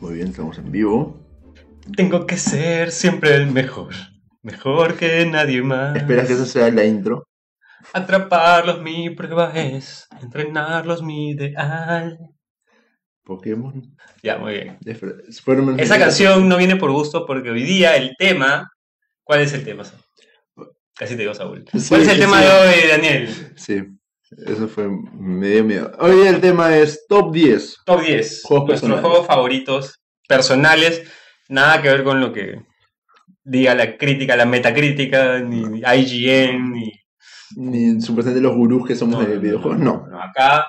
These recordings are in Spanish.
Muy bien, estamos en vivo. Tengo que ser siempre el mejor. Mejor que nadie más. Esperas que esa sea la intro. Atraparlos mi prueba es. Entrenarlos mi ideal. Pokémon. Ya, muy bien. Esa canción no viene por gusto porque hoy día el tema. ¿Cuál es el tema? Casi te digo, Saúl. Sí, ¿Cuál es el tema sí. de hoy, Daniel? Sí, eso fue. Me dio miedo. Hoy el tema es top 10. Top 10. Juegos Nuestros juegos favoritos personales. Nada que ver con lo que diga la crítica, la metacrítica, ni IGN, ni Ni supuestamente los gurús que somos de videojuegos. No. no. Acá,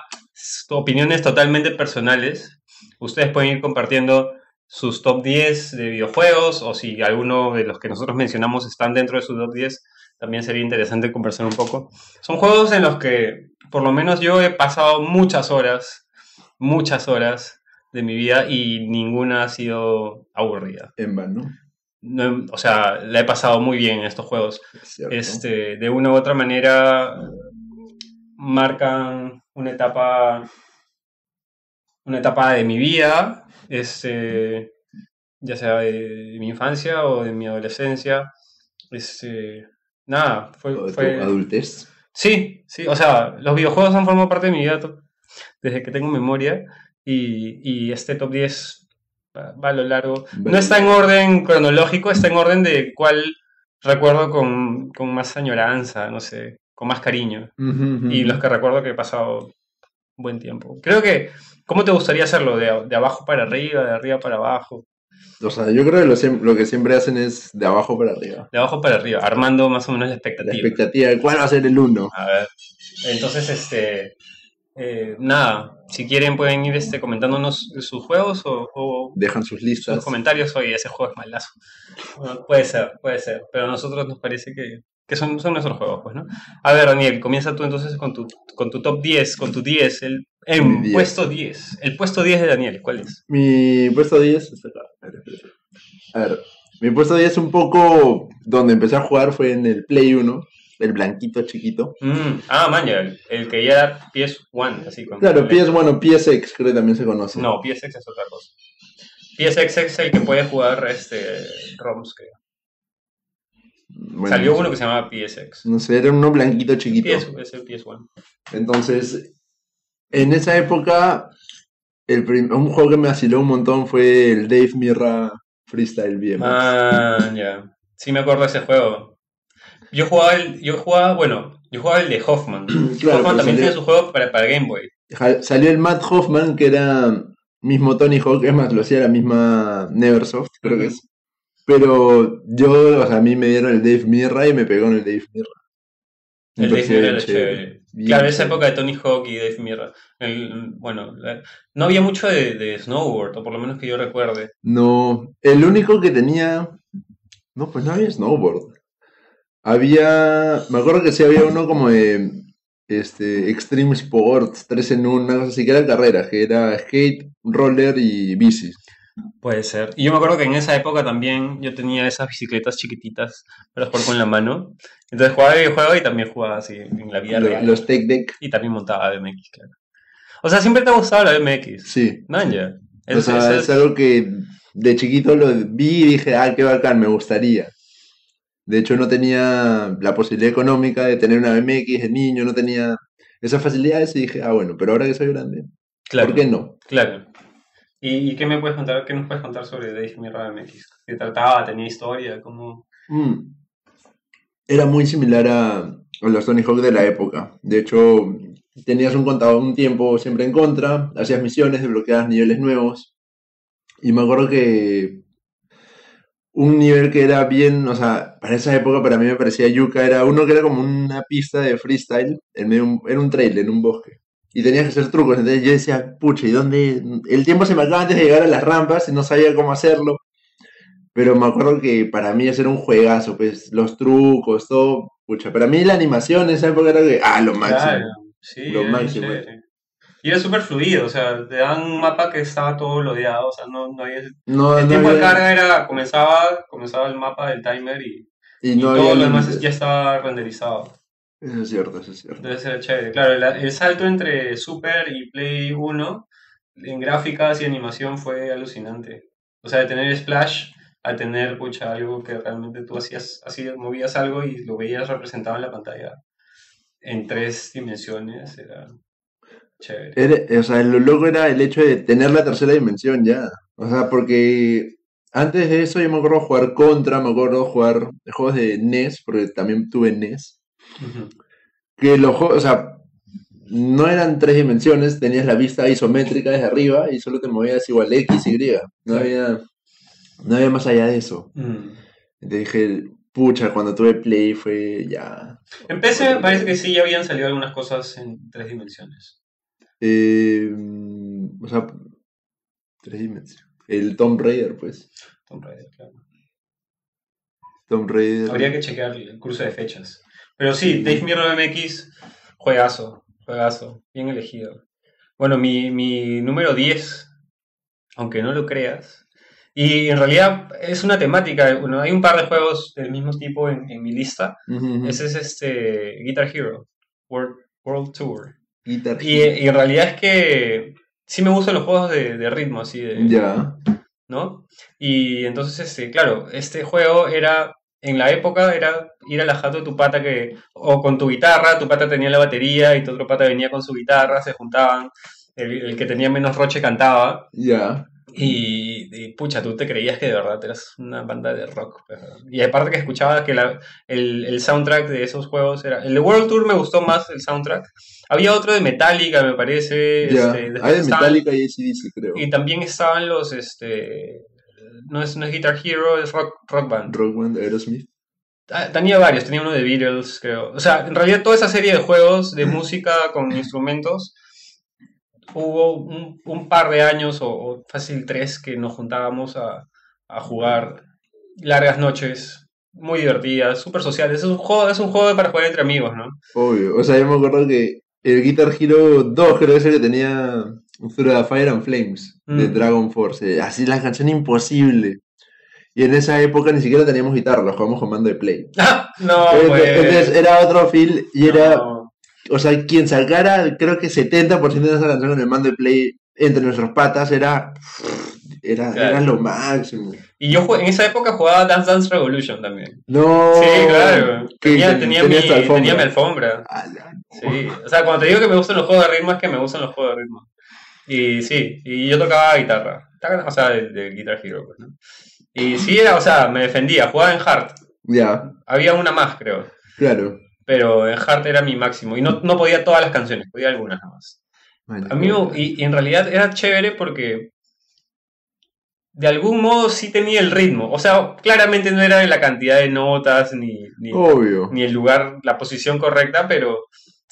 opiniones totalmente personales. Ustedes pueden ir compartiendo sus top 10 de videojuegos o si alguno de los que nosotros mencionamos están dentro de sus top 10, también sería interesante conversar un poco. Son juegos en los que, por lo menos yo he pasado muchas horas, muchas horas de mi vida y ninguna ha sido aburrida. En vano. No o sea, la he pasado muy bien en estos juegos Es este, de una u otra manera marcan una etapa una etapa de mi vida este ya sea de, mi infancia o de mi adolescencia este nada fue, fue adultez. sí sí o sea los videojuegos han formado parte de mi vida desde que tengo memoria y, y este top 10 va, va a lo largo no está en orden cronológico, está en orden de cuál recuerdo con, con más añoranza, no sé, con más cariño. Y los que recuerdo que he pasado buen tiempo. Creo que, ¿cómo te gustaría hacerlo? ¿De, de abajo para arriba, de arriba para abajo? O sea, yo creo que lo, siem- lo que siempre hacen es de abajo para arriba. De abajo para arriba, armando más o menos la La expectativa. expectativa de cuál va a ser el uno. A ver. Entonces, este. eh, nada, si quieren pueden ir este, comentándonos sus juegos o- o Dejan sus sus listas. comentarios, oye, ese juego es malazo. Bueno, puede ser, puede ser, pero a nosotros nos parece que, que son, son nuestros juegos, pues, ¿no? A ver, Daniel, comienza tú entonces con tu, con tu top 10, con tu 10, el, Mi 10. puesto 10. El puesto 10 de Daniel, ¿cuál es? Mi puesto 10 está acá. A ver, mi puesto 10 un poco donde empecé a jugar fue en el Play 1, el blanquito chiquito. Mm, ah, maña, el, el que ya era PS1, así Claro, con- PS, bueno, PSX creo que también se conoce. No, PSX es otra cosa. PSX es el que puede jugar este ROMs, creo. Bueno, Salió no uno que se llamaba PSX. No sé, era uno blanquito chiquito. PS, es el PS1. Entonces, en esa época, el prim- un juego que me vaciló un montón fue el Dave Mirra Freestyle BMX. Ah, ya. Sí me acuerdo de ese juego. Yo jugaba el, yo jugaba, bueno, yo jugaba el de Hoffman. Claro, Hoffman también tiene su juego para, para Game Boy. Salió el Matt Hoffman, que era mismo Tony Hawk, es más, lo hacía la misma Neversoft, creo que es. Pero yo, o sea, a mí me dieron el Dave Mirra y me pegó en el Dave Mirra. El Dave Mirra era chévere. Bien Claro, esa época de Tony Hawk y Dave Mirra. El- bueno, no había mucho de, de snowboard, o por lo menos que yo recuerde. No, el único que tenía. No, pues no había snowboard. Había. Me acuerdo que sí había uno como de. Este. Extreme Sports, 3 en 1, una cosa así, que era carreras, que era skate, roller y bici. Puede ser. Y yo me acuerdo que en esa época también yo tenía esas bicicletas chiquititas para jugar con la mano. Entonces jugaba videojuego y también jugaba así en la vida Lo- real. los Tech Deck, Y también montaba BMX, claro. O sea, siempre te ha gustado la BMX. sí. Man, ya. O Es- sea, ese es algo que de chiquito lo vi y dije, ah, qué bacán, me gustaría. De hecho, no tenía la posibilidad económica de tener una BMX de niño, no tenía esas facilidades y dije, ah, bueno, pero ahora que soy grande, claro, ¿por qué no? claro. ¿Y, y qué me puedes contar? ¿Qué nos puedes contar sobre Dave Mirra BMX? ¿Qué trataba? ¿Tenía historia? ¿Cómo? Mm. Era muy similar a, los Tony Hawk de la época. De hecho, tenías un contador un tiempo siempre en contra, hacías misiones, desbloqueabas niveles nuevos. Y me acuerdo que un nivel que era bien, o sea, para esa época para mí me parecía yuca, era uno que era como una pista de freestyle, en medio era un trail en un bosque. Y tenías que hacer trucos, entonces yo decía, pucha, ¿y dónde? El tiempo se me acaba antes de llegar a las rampas y no sabía cómo hacerlo. Pero me acuerdo que para mí hacer un juegazo, pues los trucos, todo, pucha, para mí la animación en esa época era que, ah, lo máximo. Claro, sí, Lo era máximo. chévere. Y era súper fluido, o sea, te daban un mapa que estaba todo lodeado, o sea, no, no había... No, El no tiempo de había- carga era, comenzaba, comenzaba el mapa del timer y, y y no todo había lo demás ya estaba renderizado. Eso es cierto, eso es cierto. Debe ser chévere. Claro, el, el salto entre Super y Play 1 en gráficas y animación fue alucinante. O sea, de tener Splash a tener, pucha, algo que realmente tú hacías, así movías algo y lo veías representado en la pantalla en tres dimensiones, era chévere. Era- o sea, lo loco era el hecho de tener la tercera dimensión ya. O sea, porque antes de eso yo me acuerdo jugar Contra, me acuerdo jugar juegos de NES, porque también tuve NES. Que los juegos, o sea, no eran tres dimensiones, tenías la vista isométrica desde arriba y solo te movías igual X, Y. No había, no había más allá de eso. Mm. Entonces dije, pucha, cuando tuve Play fue ya. En PC parece que sí ya habían salido algunas cosas en tres dimensiones. Eh, o sea, tres dimensiones. El Tomb Raider, pues. Tomb Raider, claro. Tomb Raider. Habría que chequear el cruce de fechas. Pero sí, Dave Mirror MX, juegazo, juegazo, bien elegido. Bueno, mi, mi número 10, aunque no lo creas, y en realidad es una temática, bueno, hay un par de juegos del mismo tipo en, en mi lista. Ese es este Guitar Hero, World, World Tour. Guitar Y, y en realidad es que sí me gustan los juegos de, de ritmo, así de... Ya. ¿no? Y entonces, este, claro, este juego era, en la época, era ir a la jato de tu pata que, o con tu guitarra, tu pata tenía la batería y tu otro pata venía con su guitarra, se juntaban, el, el que tenía menos roche cantaba, Ya. y, y, pucha, tú te creías que de verdad eras una banda de rock. pues, Y aparte que escuchabas que la- el, el soundtrack de esos juegos era... El World Tour me gustó más el soundtrack. Había otro de Metallica, me parece. Ya. este, Hay de Metallica y ACDC, creo. y también estaban los, este, no es, no es Guitar Hero, es Rock, rock Band. Rock Band, Aerosmith. Ah, Tenía varios, tenía uno de Beatles, creo. O sea, en realidad toda esa serie de juegos de música con instrumentos, hubo un, un par de años, o, o fácil tres, que nos juntábamos a, a jugar largas noches, muy divertidas, súper sociales. Es un juego, es un juego para jugar entre amigos, ¿no? Obvio. O sea, yo me acuerdo que el Guitar Hero 2 creo que es el que tenía Through the Fire and Flames de Mm. Dragon Force. eh, Así la canción imposible. Y en esa época ni siquiera teníamos guitarra, lo jugábamos con mando de play. No, Entonces, pues. entonces era otro feel y era, no. o sea, quien sacara creo que 70% de esa canción con el mando de play entre nuestras patas era, era, Claro. era lo máximo. Y yo en esa época jugaba Dance Dance Revolution también. No. Sí, claro. Tenía, ten- tenía, mi, alfombra. tenía mi alfombra. Sí. O sea, cuando te digo que me gustan los juegos de ritmo, es que me gustan los juegos de ritmo. Y sí, y yo tocaba guitarra. O sea, del de Guitar Hero, pues, ¿no? Y sí, era, o sea, me defendía. Jugaba en Hard. Ya, Había una más, creo. claro. Pero en Hard era mi máximo. Y no, no podía todas las canciones, podía algunas nada más. A mí, y en realidad era chévere porque de algún modo sí tenía el ritmo. O sea, claramente no era la cantidad de notas ni, ni, Obvio. ni el lugar, la posición correcta, pero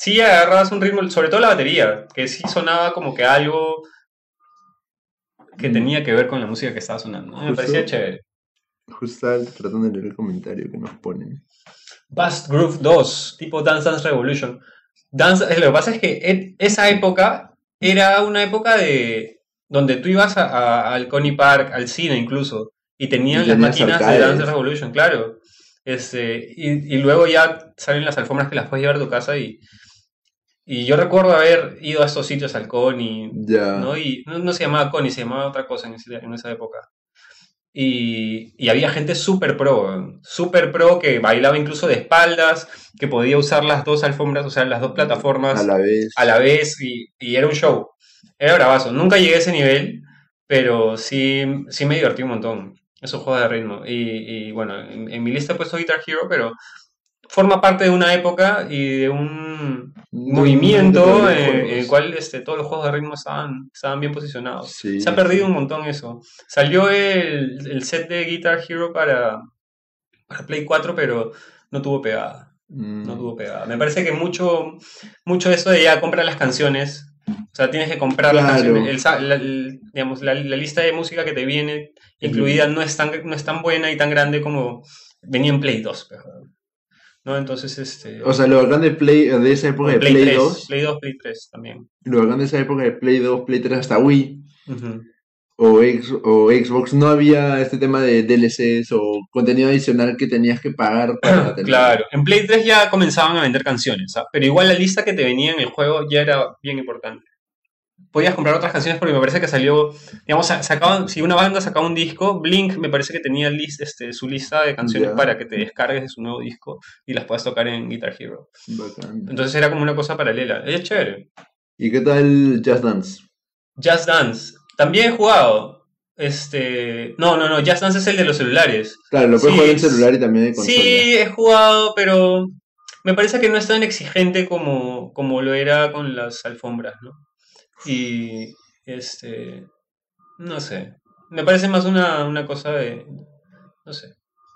sí agarrabas un ritmo, sobre todo la batería, que sí sonaba como que algo que Mm. tenía que ver con la música que estaba sonando. Me parecía chévere. Justo tratando de leer el comentario que nos ponen. Bass Groove 2, tipo Dance Dance Revolution. Dance, eh, lo que pasa es que esa época era una época de donde tú ibas a- a- al Coney Park, al cine incluso, y tenían Y las máquinas de. Dance Revolution, claro. Este, y, y luego ya salen las alfombras que las puedes llevar a tu casa y, y yo recuerdo haber ido a estos sitios al Coney, Ya. ¿no? Y no, no se llamaba Coney, se llamaba otra cosa en, ese- en esa época. Y, y había gente súper pro, súper pro que bailaba incluso de espaldas, que podía usar las dos alfombras, o sea, las dos plataformas A la vez. a la vez y, y era un show. Era bravazo. Nunca llegué a ese nivel, pero sí, sí me divertí un montón. Esos juegos de ritmo. Y, y, bueno, en, en mi lista he puesto Guitar Hero, pero forma parte de una época y de un movimiento en, el cual este, todos los juegos de ritmo estaban, estaban bien posicionados. Sí, Se ha perdido sí. un montón eso. Salió el, el set de Guitar Hero para, para Play 4, pero no tuvo pegada. Mm, No tuvo pegada. Me parece que mucho, mucho eso de ya comprar las canciones. O sea, tienes que comprar las canciones. El sa- la, el- digamos, la, la lista de música que te viene incluida no, es tan, no es tan buena y tan grande como venía en Play 2. pero, ¿no? Entonces, este. O sea, lo bacán de Play, de esa época de Play, Play, 3, 2, Play 2, Play 3 también. lo bacán de esa época de Play 2, Play 3 hasta Wii Ujú. o, X, o Xbox, no había este tema de DLCs o contenido adicional que tenías que pagar para tener. Claro, en Play 3 ya comenzaban a vender canciones, ¿ah? pero igual la lista que te venía en el juego ya era bien importante. Podías comprar otras canciones porque me parece que salió, digamos, sa- sacaban, si una banda sacaba un disco, Blink me parece que tenía lis- este, su lista de canciones para que te descargues de su nuevo disco y las puedas tocar en Guitar Hero. Bacán. Entonces era como una cosa paralela. Es chévere. ¿Y qué tal Just Dance? Just Dance. También he jugado. Este. No, no, no. Just Dance es el de los celulares. Claro, lo puedes Sí, jugar en celular y también en consola. Sí, he jugado, pero me parece que no es tan exigente como, como lo era con las alfombras, ¿no? Y este. No sé. Me parece más una, una cosa de. No sé.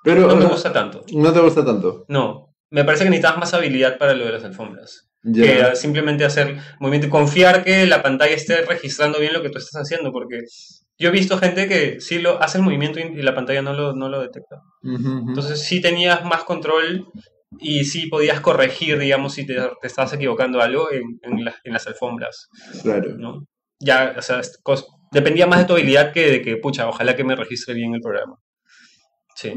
Pero No me sea, gusta tanto. no te gusta tanto. No. Me parece que necesitas más habilidad para lo de las alfombras. Ya. que simplemente hacer movimiento confiar que la pantalla esté registrando bien lo que tú estás haciendo, porque yo he visto gente que sí lo hace el movimiento y la pantalla no lo, no lo detecta. Entonces sí tenías más control y sí podías corregir, digamos, si te, te estabas equivocando algo en, en las- en las alfombras, claro. ¿no? Ya, o sea, dependía más de tu habilidad que de que, pucha, ojalá que me registre bien el programa. Sí.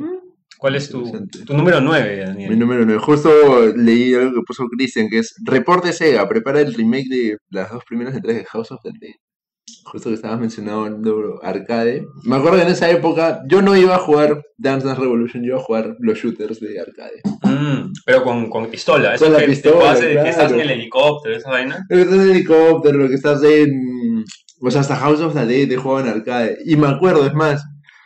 ¿Cuál es tu número 9, Daniel? Mi número 9. Justo leí algo que puso Christian, que es Reporte Sega, prepara el remake de las dos primeras entregas de House of the Dead. Justo que estabas mencionando arcade. Me acuerdo que en esa época yo no iba a jugar Dance Dance Revolution, yo iba a jugar los shooters de arcade. Mm, pero con, con pistola, eso Con la que, te pistola, puedo hacer que estás en claro. el helicóptero, esa vaina. Lo que estás en helicóptero, lo que estás en. O sea, hasta House of the Dead he jugado en arcade. Y me acuerdo, es más,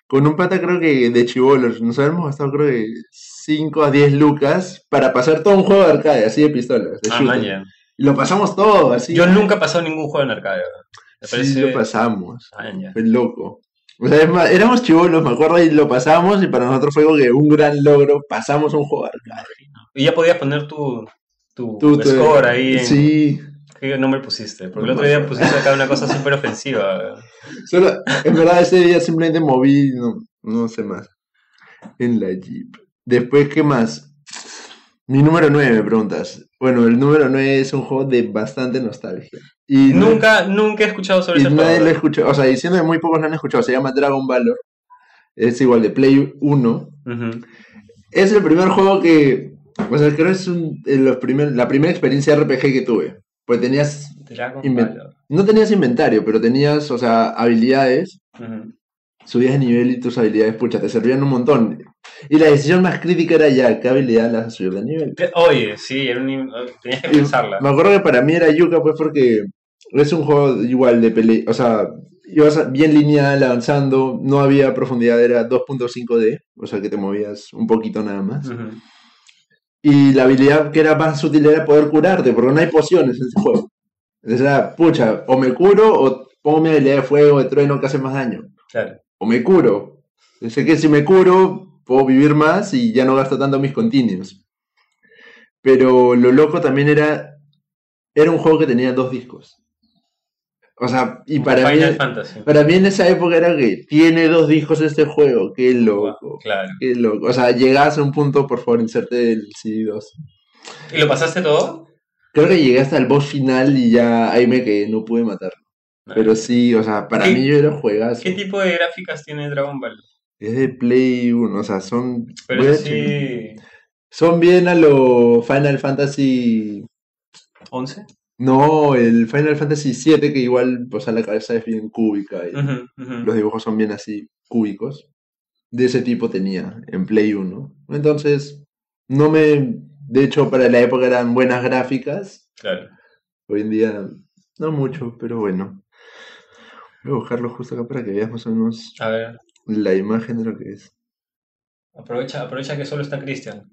con un pata creo que de chivolos, nos habíamos gastado creo que 5 a 10 lucas para pasar todo un juego de arcade, así de pistolas. De Ah, man, ya. Y lo pasamos todo, así. Yo nunca he pasado ningún juego en arcade, ¿verdad? Sí, lo pasamos. Ah. Fue loco. O sea, es más, éramos chivolos, me acuerdo, y lo pasamos, y para nosotros fue como que un gran logro. Pasamos un juego de arcade. Y ya podías poner tu, tu, score ahí. En... Sí. ¿Qué nombre pusiste? Porque el otro día pusiste acá una cosa súper ofensiva. Solo, en verdad, ese día simplemente moví, no, no sé más. En la Jeep. Después, ¿qué más? Mi número 9, me preguntas. Bueno, el número 9 es un juego de bastante nostalgia. Y no- Nunca, nunca he escuchado sobre y ese juego. nadie lo escuchó. O sea, diciendo que muy pocos lo han escuchado. Se llama Dragon Valor. Es igual de Play 1. Ujú. Es el primer juego que. O sea, creo que es un- de los primer- la primera experiencia RPG que tuve. Pues tenías. Dragon. No tenías inventario, pero tenías, o sea, habilidades. Subías de nivel y tus habilidades, pucha, te servían un montón. Y la decisión más crítica era ya, ¿qué habilidad las subir de nivel? Oye, sí, era un... tenías que Y pensarla. me acuerdo que para mí era yuca, pues porque es un juego igual de pelea. O sea, ibas bien lineal, avanzando, no había profundidad, era 2.5D, o sea que te movías un poquito nada más. Ujú. Y la habilidad que era más útil era poder curarte, porque no hay pociones en ese juego. Entonces era, pucha, o me curo o pongo mi habilidad de fuego, de trueno que hace más daño. Claro. O me curo. Sé que si me curo, puedo vivir más y ya no gasto tanto mis continuos. Pero lo loco también era. Era un juego que tenía dos discos. O sea, y para mí, Final Fantasy. para mí en esa época era que tiene dos discos este juego. Qué loco. Claro. Qué loco. O sea, llegabas a un punto, por favor, inserte el CD2. ¿Y lo pasaste todo? Creo que llegué hasta el boss final y ya ahí me quedé, no pude matarlo. Pero sí, o sea, para ¿Qué- mí yo era juegazo. ¿Qué tipo de gráficas tiene Dragon Ball? Es de Play 1, o sea, son. Pero eso sí... Son bien a lo Final Fantasy. ¿11? No, el Final Fantasy 7, que igual, o sea, la cabeza es bien cúbica y los dibujos son bien así, cúbicos. De ese tipo tenía en Play 1. Entonces, no me. De hecho, para la época eran buenas gráficas. Claro. Hoy en día, no mucho, pero bueno. Voy a buscarlo justo acá para que veas más o menos A ver, la imagen de lo que es. aprovecha, aprovecha que solo está Cristian.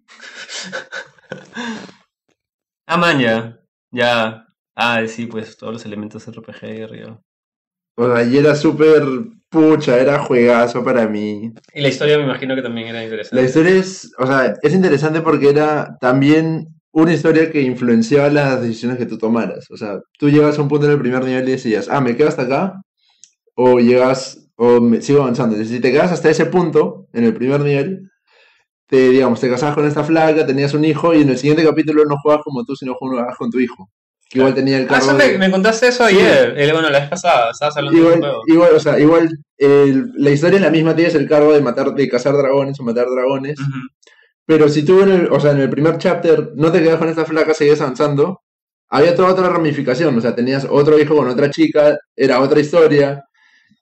ah, man, ya. Ya. Ah, sí, pues todos los elementos RPG ahí arriba. O sea, y era súper pucha, era juegazo para mí. Y la historia me imagino que también era interesante. La historia es, o sea, es interesante porque era también una historia que influenciaba las decisiones que tú tomaras. O sea, tú llegas a un punto en el primer nivel y decías, ah, me quedo hasta acá, o llegas, o me, sigo avanzando. Entonces, si te quedas hasta ese punto, en el primer nivel, te, digamos, te casabas con esta flaca, tenías un hijo, y en el siguiente capítulo no jugabas como tú, sino jugabas con tu hijo. Que igual tenía el Ah, cargo eso de- me, me contaste eso Sí. ayer. Bueno, la vez pasada. Estabas hablando de un Igual, juego. igual, o sea, igual el- la historia es la misma, tienes el cargo de matar, de cazar dragones o matar dragones. Pero si tú en el, o sea, en el primer chapter no te quedas con esta flaca, seguías avanzando, había toda otra ramificación, o sea, tenías otro hijo con otra chica, era otra historia,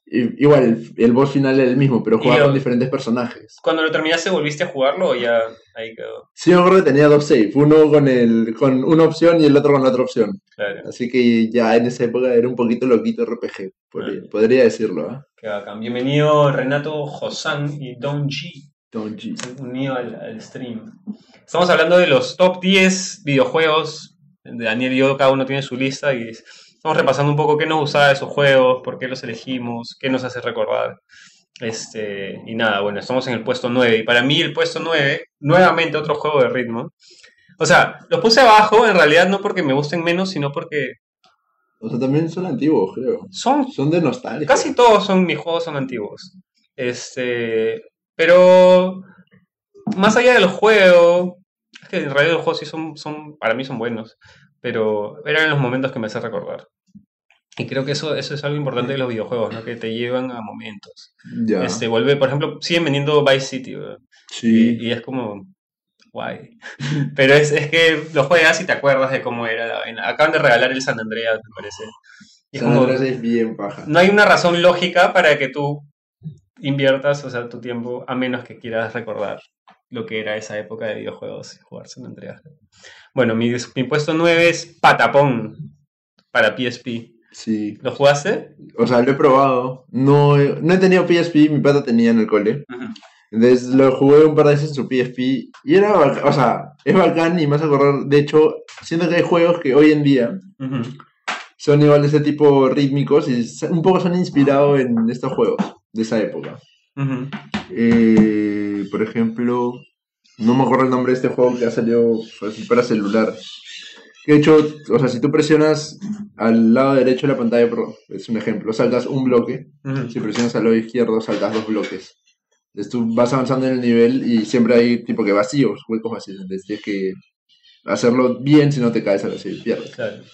igual el, el boss final era el mismo, pero jugaba con eh, diferentes personajes. Cuando lo terminaste, ¿volviste a jugarlo o ya ahí quedó? Sí, me acuerdo que tenía dos saves, uno con, el, con una opción y el otro con la otra opción. Claro, Así que ya en esa época era un poquito loquito RPG, podría, podría decirlo, ¿ah? qué bacán. Bienvenido Renato Josan y Don G. Don G. unido al, al stream. Estamos hablando de los top 10 videojuegos. De Daniel y yo, cada uno tiene su lista y estamos repasando un poco qué nos gustaba de esos juegos, por qué los elegimos, qué nos hace recordar. Este, y nada, bueno, estamos en el puesto 9. Y para mí, el puesto 9, nuevamente otro juego de ritmo. O sea, los puse abajo en realidad no porque me gusten menos, sino porque O sea, también son antiguos, creo. son Son de nostalgia. Casi todos son mis juegos son antiguos. Este, pero más allá del juego, es que en realidad los juegos sí son, son para mí son buenos, pero eran los momentos que me hace recordar. Y creo que eso, eso es algo importante de los videojuegos, ¿no? Que te llevan a momentos. Ya. Este, vuelve, por ejemplo, siguen vendiendo Vice City, ¿verdad? sí. y, y es como guay. Pero es, es que lo juegas y te acuerdas de cómo era la vaina. Acaban de regalar el San Andreas, me parece. Y es San como, Andreas es bien paja. no hay una razón lógica para que tú inviertas, o sea, tu tiempo, a menos que quieras recordar lo que era esa época de videojuegos y jugar San Andreas. Bueno, mi, mi puesto 9 es Patapón para PSP. Sí. ¿Lo jugaste? O sea, lo he probado. No he, no he tenido PSP, mi pata tenía en el cole. Ujú. Entonces lo jugué un par de veces en su PSP y era o sea, es bacán y me hace acordar, de hecho, siento que hay juegos que hoy en día son igual de ese tipo rítmicos y un poco son inspirados en estos juegos de esa época. Eh, por ejemplo, no me acuerdo el nombre de este juego que ha salido así para celular. Que de hecho, o sea, si tú presionas al lado derecho de la pantalla, es un ejemplo, saltas un bloque, Ujú. si presionas al lado izquierdo, saltas dos bloques. Entonces tú vas avanzando en el nivel y siempre hay tipo que vacíos, huecos vacíos. Entonces tienes que hacerlo bien si no te caes a la y pierdes. Claro.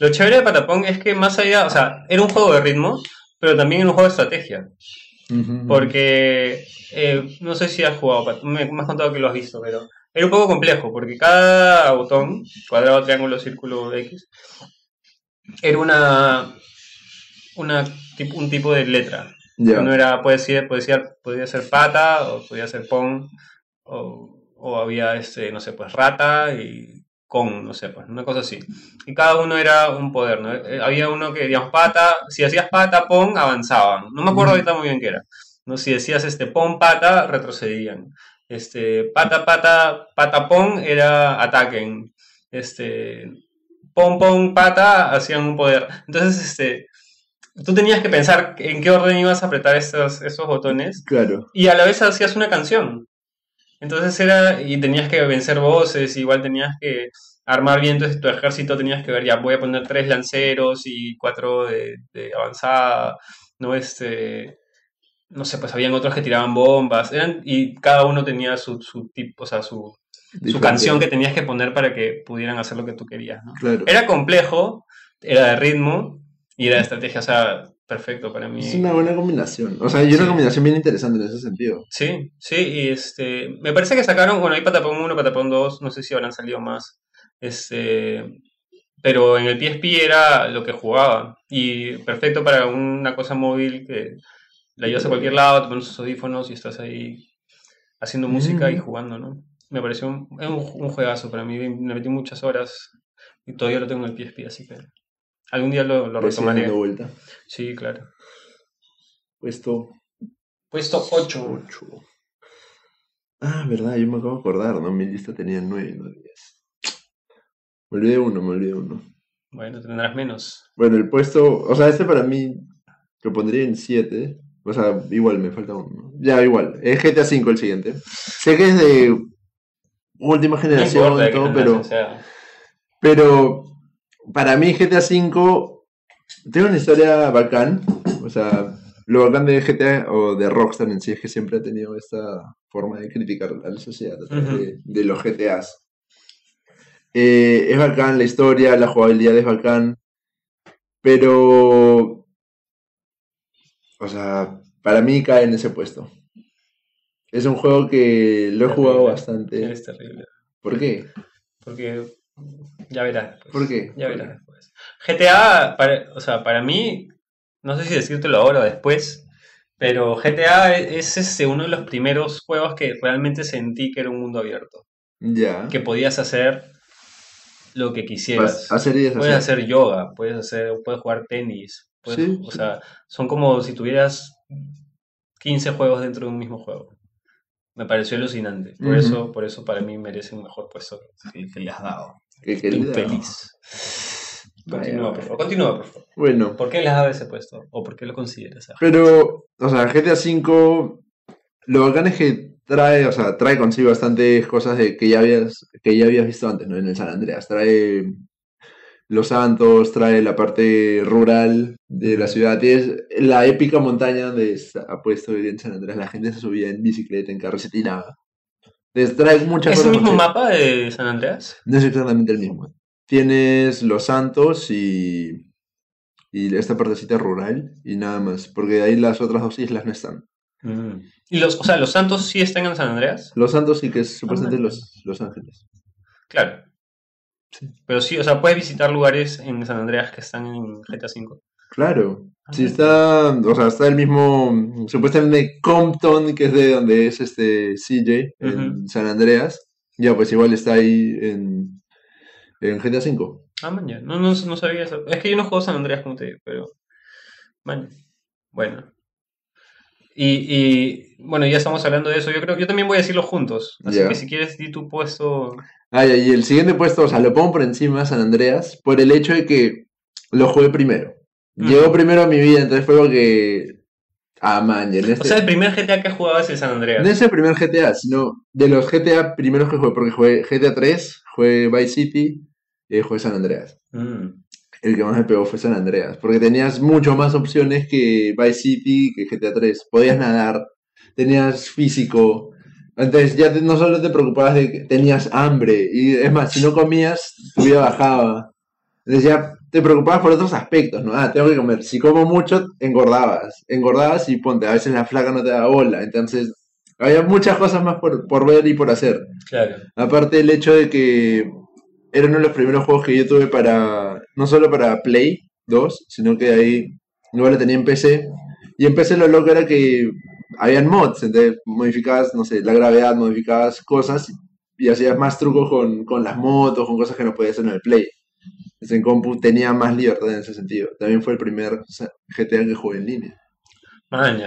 Lo chévere de Patapón es que más allá, o sea, era un juego de ritmo, pero también era un juego de estrategia. Porque eh, no sé si has jugado, me, me has contado que lo has visto, pero era un poco complejo, porque cada botón, cuadrado, triángulo, círculo, X, era una, una un tipo de letra. Ya. Uno era, puede ser, podía ser pata, o podía ser pon, o, o había, este, no sé, pues rata y con, no sé, pues una cosa así. Y cada uno era un poder, ¿no? Eh, Había uno que, digamos, pata, si hacías pata, pon, avanzaban. No me acuerdo ahorita muy bien qué era. ¿no? Si decías, este, pon, pata, retrocedían. Este, pata, pata, pata, pon, era ataquen. Este, pon, pon, pata, hacían un poder. Entonces, este, tú tenías que pensar en qué orden ibas a apretar estos, estos botones Claro. y a la vez hacías una canción. Entonces era, y tenías que vencer voces, igual tenías que armar bien tu, tu ejército, tenías que ver, ya voy a poner tres lanceros y cuatro de, de avanzada, ¿no? Este, no sé, pues habían otros que tiraban bombas, eran, y cada uno tenía su, su tipo, o sea, su, su canción que tenías que poner para que pudieran hacer lo que tú querías, ¿no? Claro. Era complejo, era de ritmo y era de estrategia, o sea, perfecto para mí. Es una buena combinación. O sea, y una combinación bien interesante en ese sentido. Sí, sí, y este, me parece que sacaron, bueno, hay Patapón 1, Patapón 2, no sé si habrán salido más, este, pero en el PSP era lo que jugaba, y perfecto para una cosa móvil que la llevas a cualquier lado, te pones tus audífonos y estás ahí haciendo música y Mm. jugando, ¿no? Me pareció un, es un, un juegazo para mí, me metí muchas horas y todavía lo tengo en el PSP, así que algún día lo, lo retomaré. vuelta. Sí, claro. Puesto Puesto 8. 8. Ah, verdad, yo me acabo de acordar, ¿no? Mi lista tenía 9, no 10. Me olvidé uno, me olvidé uno. Bueno, tendrás menos. Bueno, el puesto, o sea, este para mí lo pondría en 7. O sea, igual me falta uno. Ya, igual. Es GTA V el siguiente. Sé que es de última No generación qué todo, pero, sea. pero para mí GTA V tiene una historia bacán. O sea, lo bacán de GTA o de Rockstar en sí es que siempre ha tenido esta forma de criticar a la sociedad a través Ujú. de, de los GTAs. Eh, es bacán la historia, la jugabilidad es bacán, pero, o sea, para mí cae en ese puesto. Es un juego que lo he jugado bastante. Eres terrible. ¿Por qué? Porque Ya verás. pues. ¿Por qué? Ya ¿Por verás después. GTA, para, o sea, para mí, no sé si decírtelo ahora o después, pero GTA es este, uno de los primeros juegos que realmente sentí que era un mundo abierto. Ya. Que podías hacer lo que quisieras. Hacer y. Puedes hacer yoga, puedes hacer, puedes jugar tenis, Sí, o sí. sea, son como si tuvieras 15 juegos dentro de un mismo juego. Me pareció alucinante. Por eso, por eso para mí merece un mejor puesto que, que le has dado. Que-. Vaya, Continúa, por favor. Continúa, por favor. Bueno, ¿Por qué le has dado ese puesto? ¿O por qué lo consideras? pero, o sea, GTA V, lo bacán es que trae, o sea, trae consigo bastantes cosas de, que, ya habías, que ya habías visto antes, ¿no? En el San Andreas. Trae Los Santos, trae la parte rural de la ciudad. Tienes la épica montaña donde ha puesto en San Andreas. La gente se subía en bicicleta, en carroceta y nada. Muchas ¿Es el mismo mapa de San Andreas? No es exactamente el mismo. Tienes Los Santos y, y esta partecita rural y nada más, porque de ahí las otras dos islas no están. Mm. ¿Y los, o sea, los Santos sí están en San Andreas? Los Santos sí que es supuestamente Ah. los, los Ángeles. Claro. Pero sí, o sea, puedes visitar lugares en San Andreas que están en GTA V. Claro. Sí Ah. está, o sea, está el mismo, supuestamente Compton, que es de donde es este CJ, en. San Andreas. Ya, pues igual está ahí en, en GTA V. Ah, man, ya. No, no, no sabía eso. Es que yo no juego San Andreas, como te digo, pero. Man. Bueno. Y, y, bueno, ya estamos hablando de eso. Yo creo que yo también voy a decirlo juntos. Así que si quieres, di tu puesto. Ya, y el siguiente puesto, o sea, lo pongo por encima a San Andreas por el hecho de que lo jugué primero. Llegó primero a mi vida, entonces fue como que. Ah, man, en este. O sea, el primer GTA que jugabas es el San Andreas. no es el primer GTA, sino de los GTA primeros que jugué, porque jugué GTA 3, jugué Vice City y jugué San Andreas. Mm. El que más me pegó fue San Andreas, porque tenías mucho más opciones que Vice City, que GTA 3. Podías nadar, tenías físico. Entonces ya te- no solo te preocupabas de que tenías hambre, y es más, si no comías, tu vida bajaba. Entonces ya te preocupabas por otros aspectos, ¿no? Ah, tengo que comer. Si como mucho, engordabas. Engordabas y ponte, a veces la flaca no te da bola. Entonces, había muchas cosas más por, por ver y por hacer. Claro. Aparte el hecho de que era uno de los primeros juegos que yo tuve para, no solo para Play 2, sino que ahí igual lo tenía en PC. Y en PC lo loco era que habían mods, entonces modificabas, no sé, la gravedad, modificabas cosas y hacías más trucos con, con las motos, con cosas que no podías hacer en el Play. Entonces en compu tenía más libertad en ese sentido. También fue el primer GTA que jugué en línea.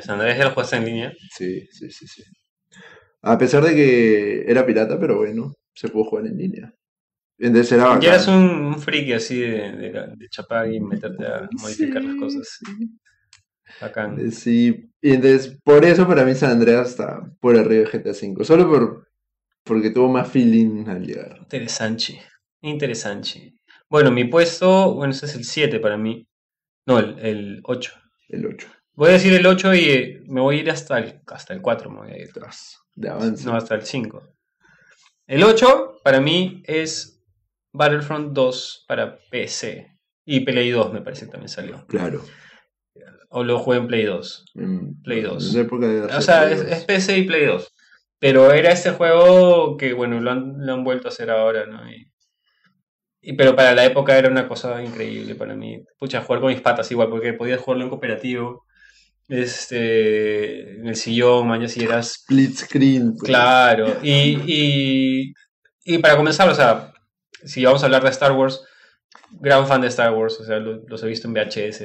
San Andreas ya lo jugaste en línea. Sí, sí, sí, sí. A pesar de que era pirata, pero bueno, se pudo jugar en línea. Entonces era bacán. Ya eras un, un friki así de, de, de chapar y meterte a modificar las Sí, cosas. sí. Bacán. Eh, Sí, y entonces por eso para mí San Andreas está por arriba de GTA V. Solo por, porque tuvo más feeling al llegar. Interesante. Interesante. Bueno, mi puesto, bueno, ese es el 7 para mí. No, el, el 8. El 8. Voy a decir el 8 y eh, me voy a ir hasta el, hasta el 4. Me voy a ir. De avance. No, hasta el 5. El 8 para mí es Battlefront 2 para PC. Y Play 2 me parece que también salió. Claro. O lo jugué en Play 2. En, Play 2. En la época de O sea, es, es PC y Play 2. Pero era este juego que, bueno, lo han, lo han vuelto a hacer ahora, ¿no? Y, y- pero para la época era una cosa increíble para mí. Pucha, jugar con mis patas igual, porque podías jugarlo en cooperativo. Este, en el sillón, mañana si eras Split screen. pues. Claro, y, y, y para comenzar, o sea, si vamos a hablar de Star Wars, gran fan de Star Wars, o sea, lo- los he visto en VHS,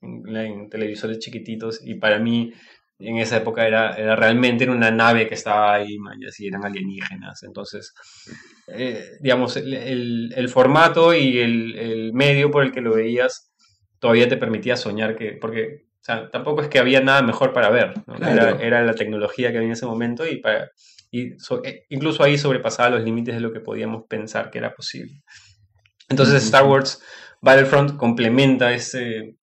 en, en televisores chiquititos, y para mí en esa época era, era realmente era una nave que estaba ahí, man, y así eran alienígenas, entonces, eh, digamos, el, el- el formato y el, el medio por el que lo veías todavía te permitía soñar que, porque... O sea, tampoco es que había nada mejor para ver, ¿no? Claro. era, era la tecnología que había en ese momento y para, y so- eh, incluso ahí sobrepasaba los límites de lo que podíamos pensar que era posible. Entonces. Star Wars Battlefront complementa ese...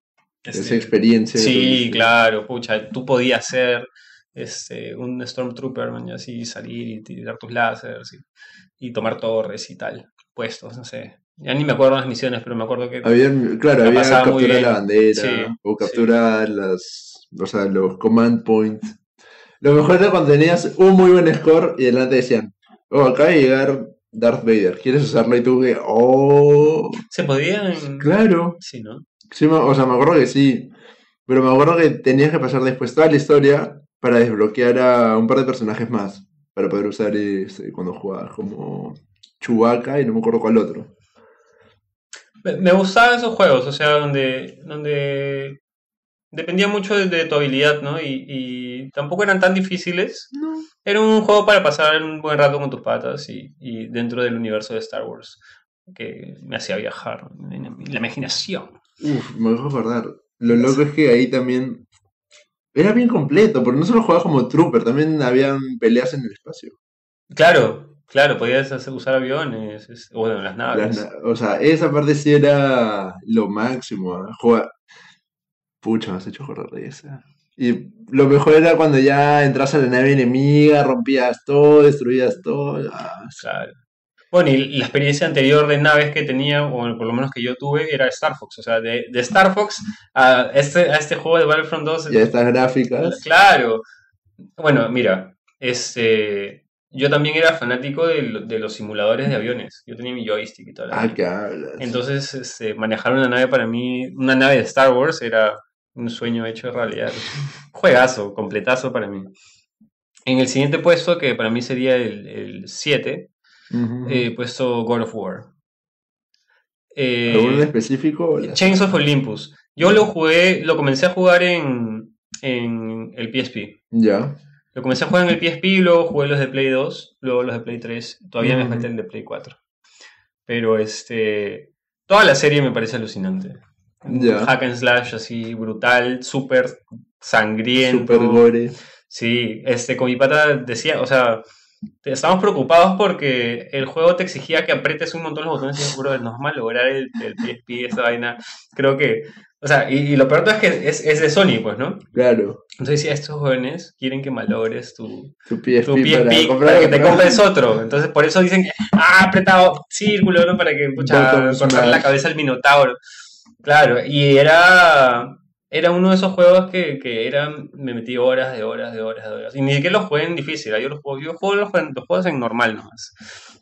Esa ese- experiencia. sí, todo claro, pucha, tú podías ser este, un Stormtrooper, man, y así salir y tirar tus láseres y, y tomar torres y tal, puestos, no sé. Ya ni me acuerdo las misiones, pero me acuerdo que... Había, claro, La había captura de la bandera Sí, o sí. captura las, o sea, los command points. Lo mejor era cuando tenías un muy buen score y delante decían, oh, acaba de llegar Darth Vader, ¿quieres usarlo? Y tú que, oh, ¿Se podían...? claro. Sí, ¿no? Sí, o sea, me acuerdo que sí. Pero me acuerdo que tenías que pasar después toda la historia para desbloquear a un par de personajes más. Para poder usar este, cuando jugabas como Chewbacca y no me acuerdo cuál otro. Me, me gustaban esos juegos, o sea, donde, donde dependía mucho de, de tu habilidad, ¿no? Y, y tampoco eran tan difíciles. No. Era un juego para pasar un buen rato con tus patas y, y dentro del universo de Star Wars, que me hacía viajar en la imaginación. Uf, me dejo acordar. Lo loco es que ahí también era bien completo, porque no solo jugabas como trooper, también habían peleas en el espacio. Claro, claro, podías hacer- usar aviones, es- bueno, las naves. Las o sea, esa parte sí era lo máximo. ¿ah? Jugar... Pucha, me has hecho correr de esa. Y lo mejor era cuando ya entras a la nave enemiga, rompías todo, destruías todo. ah, Claro. Bueno, y la experiencia anterior de naves que tenía, o por lo menos que yo tuve, era Star Fox. O sea, de, Star Fox a este, a este juego de Battlefront 2. Y estas gráficas. Claro. Bueno, mira, este, yo también era fanático de, los simuladores de aviones. Yo tenía mi joystick y todo. Ah, ¿qué hablas? Entonces, este, manejar una nave para mí, una nave de Star Wars, era un sueño hecho realidad. Juegazo, completazo para mí. En el siguiente puesto, que para mí sería el 7, eh, puesto God of War. Eh, ¿Alguno en específico? Chains of Olympus. Yo lo jugué, lo comencé a jugar en, en el PSP. Ya. Lo comencé a jugar en el PSP, luego jugué los de Play 2, luego los de Play 3. Todavía uh -huh. me falta el de Play 4. Pero este. Toda la serie me parece alucinante. Yeah. Hack and slash así brutal, súper sangriento. Súper gore. Sí, este, con mi pata decía, o sea, estábamos preocupados porque el juego te exigía que aprietes un montón los botones y yo, bro, no es mal lograr el, el PSP, esa vaina. Creo que, o sea, y, y lo peor es que es, es de Sony, pues, ¿no? Claro. Entonces decía, estos jóvenes quieren que malogres tu, Tu PSP, tu PSP para, que te compres otro. Entonces por eso dicen, ah, apretado círculo, ¿no? Para que, pucha, cortar la cabeza al Minotauro. Claro, y era, era uno de esos juegos que, que eran, me metí horas de horas de horas de horas. Y ni siquiera los jugué en difícil, ¿ah? yo los juego, yo juego los, jue- los juegos en normal nomás.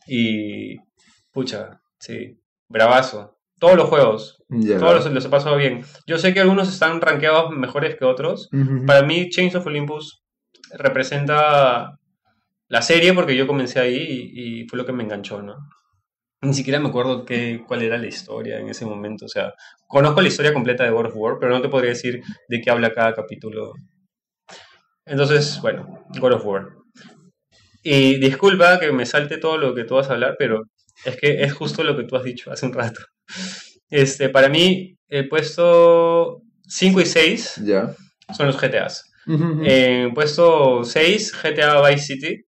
Y, pucha, sí, bravazo. Todos los juegos, Ya. todos los, los he pasado bien. Yo sé que algunos están rankeados mejores que otros. Ujú. Para mí, Chains of Olympus representa la serie porque yo comencé ahí y, y fue lo que me enganchó, ¿no? Ni siquiera me acuerdo qué, cuál era la historia en ese momento. O sea, conozco la historia completa de God of War, pero no te podría decir de qué habla cada capítulo. Entonces, bueno, God of War. Y disculpa que me salte todo lo que tú vas a hablar, pero es que es justo lo que tú has dicho hace un rato. Este, para mí, el puesto 5 y 6 Ya. son los GTAs. Ujú. En puesto 6, GTA Vice City,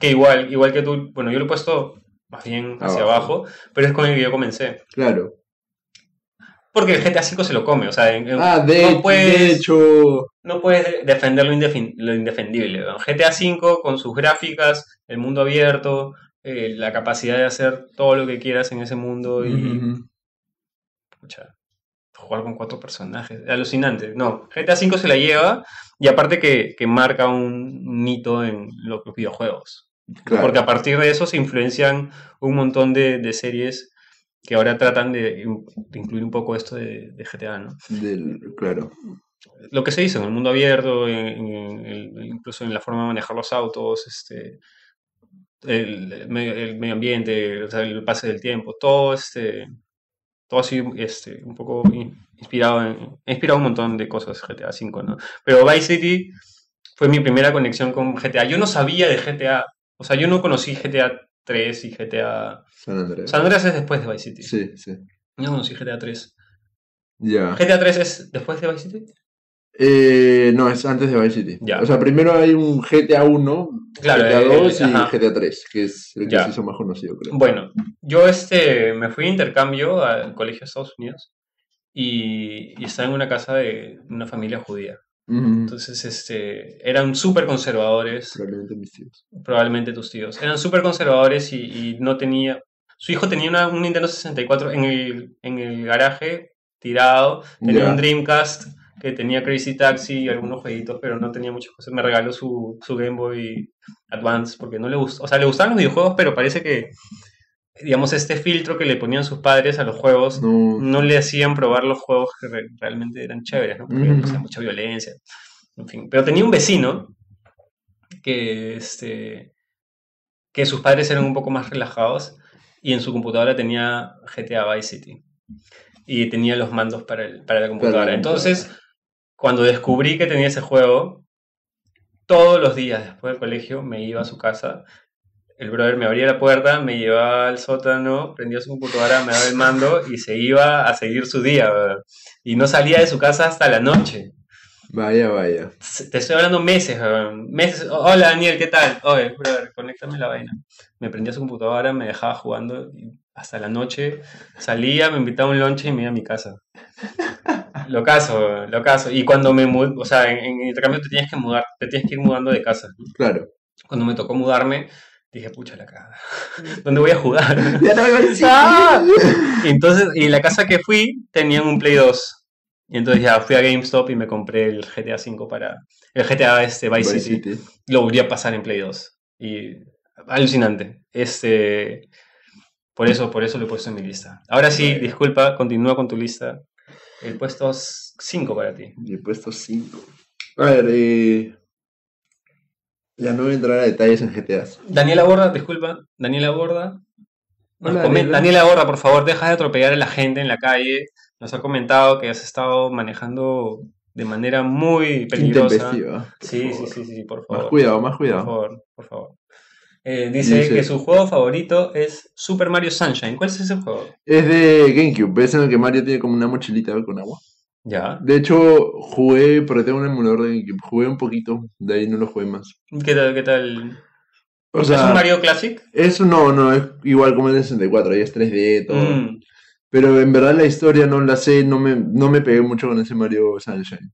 que igual, igual que tú, bueno, yo lo he puesto más bien hacia Abajo. abajo, pero es con el que yo comencé. Claro. Porque el GTA V se lo come, o sea, en- Ah, de, no, puedes, de hecho. no puedes defender lo, indefendible. ¿no? GTA V con sus gráficas, el mundo abierto, eh, la capacidad de hacer todo lo que quieras en ese mundo y Ujú. pucha, jugar con cuatro personajes. Alucinante. No, GTA V se la lleva y aparte que, que marca un, un hito en los videojuegos. Claro. Porque a partir de eso se influencian un montón de, de series que ahora tratan de, de incluir un poco esto de, de GTA, ¿no? Del, claro. Lo que se hizo en el mundo abierto, en- en el- incluso en la forma de manejar los autos, este, el, el medio ambiente, o sea, el pase del tiempo, todo este, todo así, este, un poco in- inspirado en, inspirado un montón de cosas GTA V, ¿no? Pero Vice City fue mi primera conexión con GTA. Yo no sabía de GTA, o sea, yo no conocí GTA 3 y GTA... San Andrés. San Andreas es después de Vice City. Sí, sí. Yo no conocí GTA 3. Ya. ¿GTA 3 es después de Vice City? Eh, no, es antes de Vice City. Ya. O sea, primero hay un GTA 1, Claro, GTA el- 2 y ajá. GTA 3, que es el que Ya. se hizo más conocido, creo. Bueno, yo este, me fui de intercambio al colegio de Estados Unidos y, y estaba en una casa de una familia judía. Entonces, este, eran súper conservadores, Probablemente mis tíos. probablemente tus tíos. Eran súper conservadores y, y no tenía... Su hijo tenía una- un Nintendo 64 en el, en el garaje tirado, tenía un Dreamcast que tenía Crazy Taxi y algunos jueguitos, pero no tenía muchas cosas. Me regaló su, su Game Boy Advance porque no le gustó, o sea, le gustaban los videojuegos, pero parece que digamos, este filtro que le ponían sus padres a los juegos, No, no le hacían probar los juegos que re- realmente eran chéveres, ¿no? Porque o sea, mucha violencia, en fin. Pero tenía un vecino que, este, que sus padres eran un poco más relajados y en su computadora tenía GTA Vice City y tenía los mandos para, el- para la computadora. computadora. Entonces, cuando descubrí que tenía ese juego, todos los días después del colegio me iba a su casa. El brother me abría la puerta, me llevaba al sótano, prendía su computadora, me daba el mando y se iba a seguir su día. ¿verdad? Y no salía de su casa hasta la noche. Vaya, vaya. Te estoy hablando meses, weón. meses. Hola Daniel, ¿qué tal? Oye, brother, conéctame la vaina. Me prendía su computadora, me dejaba jugando hasta la noche. Salía, me invitaba a un lunch y me iba a mi casa. Lo caso, lo caso. Y cuando me mudé, o sea, en, en intercambio te tienes que mudar, te tienes que ir mudando de casa. Claro. Cuando me tocó mudarme, dije, pucha la cara. ¿Dónde voy a jugar? Ya no. Y entonces, y la casa que fui tenían un Play 2. Y entonces ya fui a GameStop y me compré el GTA V para. El GTA este, Vice, Vice City. City. Lo volví a pasar en Play 2. Y alucinante. Este. Por eso, por eso lo he puesto en mi lista. Ahora sí, disculpa, continúa con tu lista. El puesto 5 para ti. He puesto 5. A ver, eh... Ya no voy a entrar a detalles en GTA. Daniela Borda, disculpa. Daniela Borda. Hola, Daniela. Daniela Borda, por favor, deja de atropellar a la gente en la calle. Nos ha comentado que has estado manejando de manera muy peligrosa. Por Sí, sí, sí, sí, por Más favor. cuidado, más Por cuidado. favor, por favor. Eh, dice, Dice- que su juego favorito es Super Mario Sunshine. ¿Cuál es ese juego? Es de GameCube, ¿ves en el que Mario tiene como una mochilita con agua? Ya. De hecho, jugué, porque tengo un emulador de GameCube, jugué un poquito, de ahí no lo jugué más. ¿Qué tal? ¿Qué tal? O ¿Es un Mario Classic? eso no, no, es igual como el de 64, ahí es 3D, todo. Mm, Pero en verdad la historia no la sé, no me, no me pegué mucho con ese Mario Sunshine.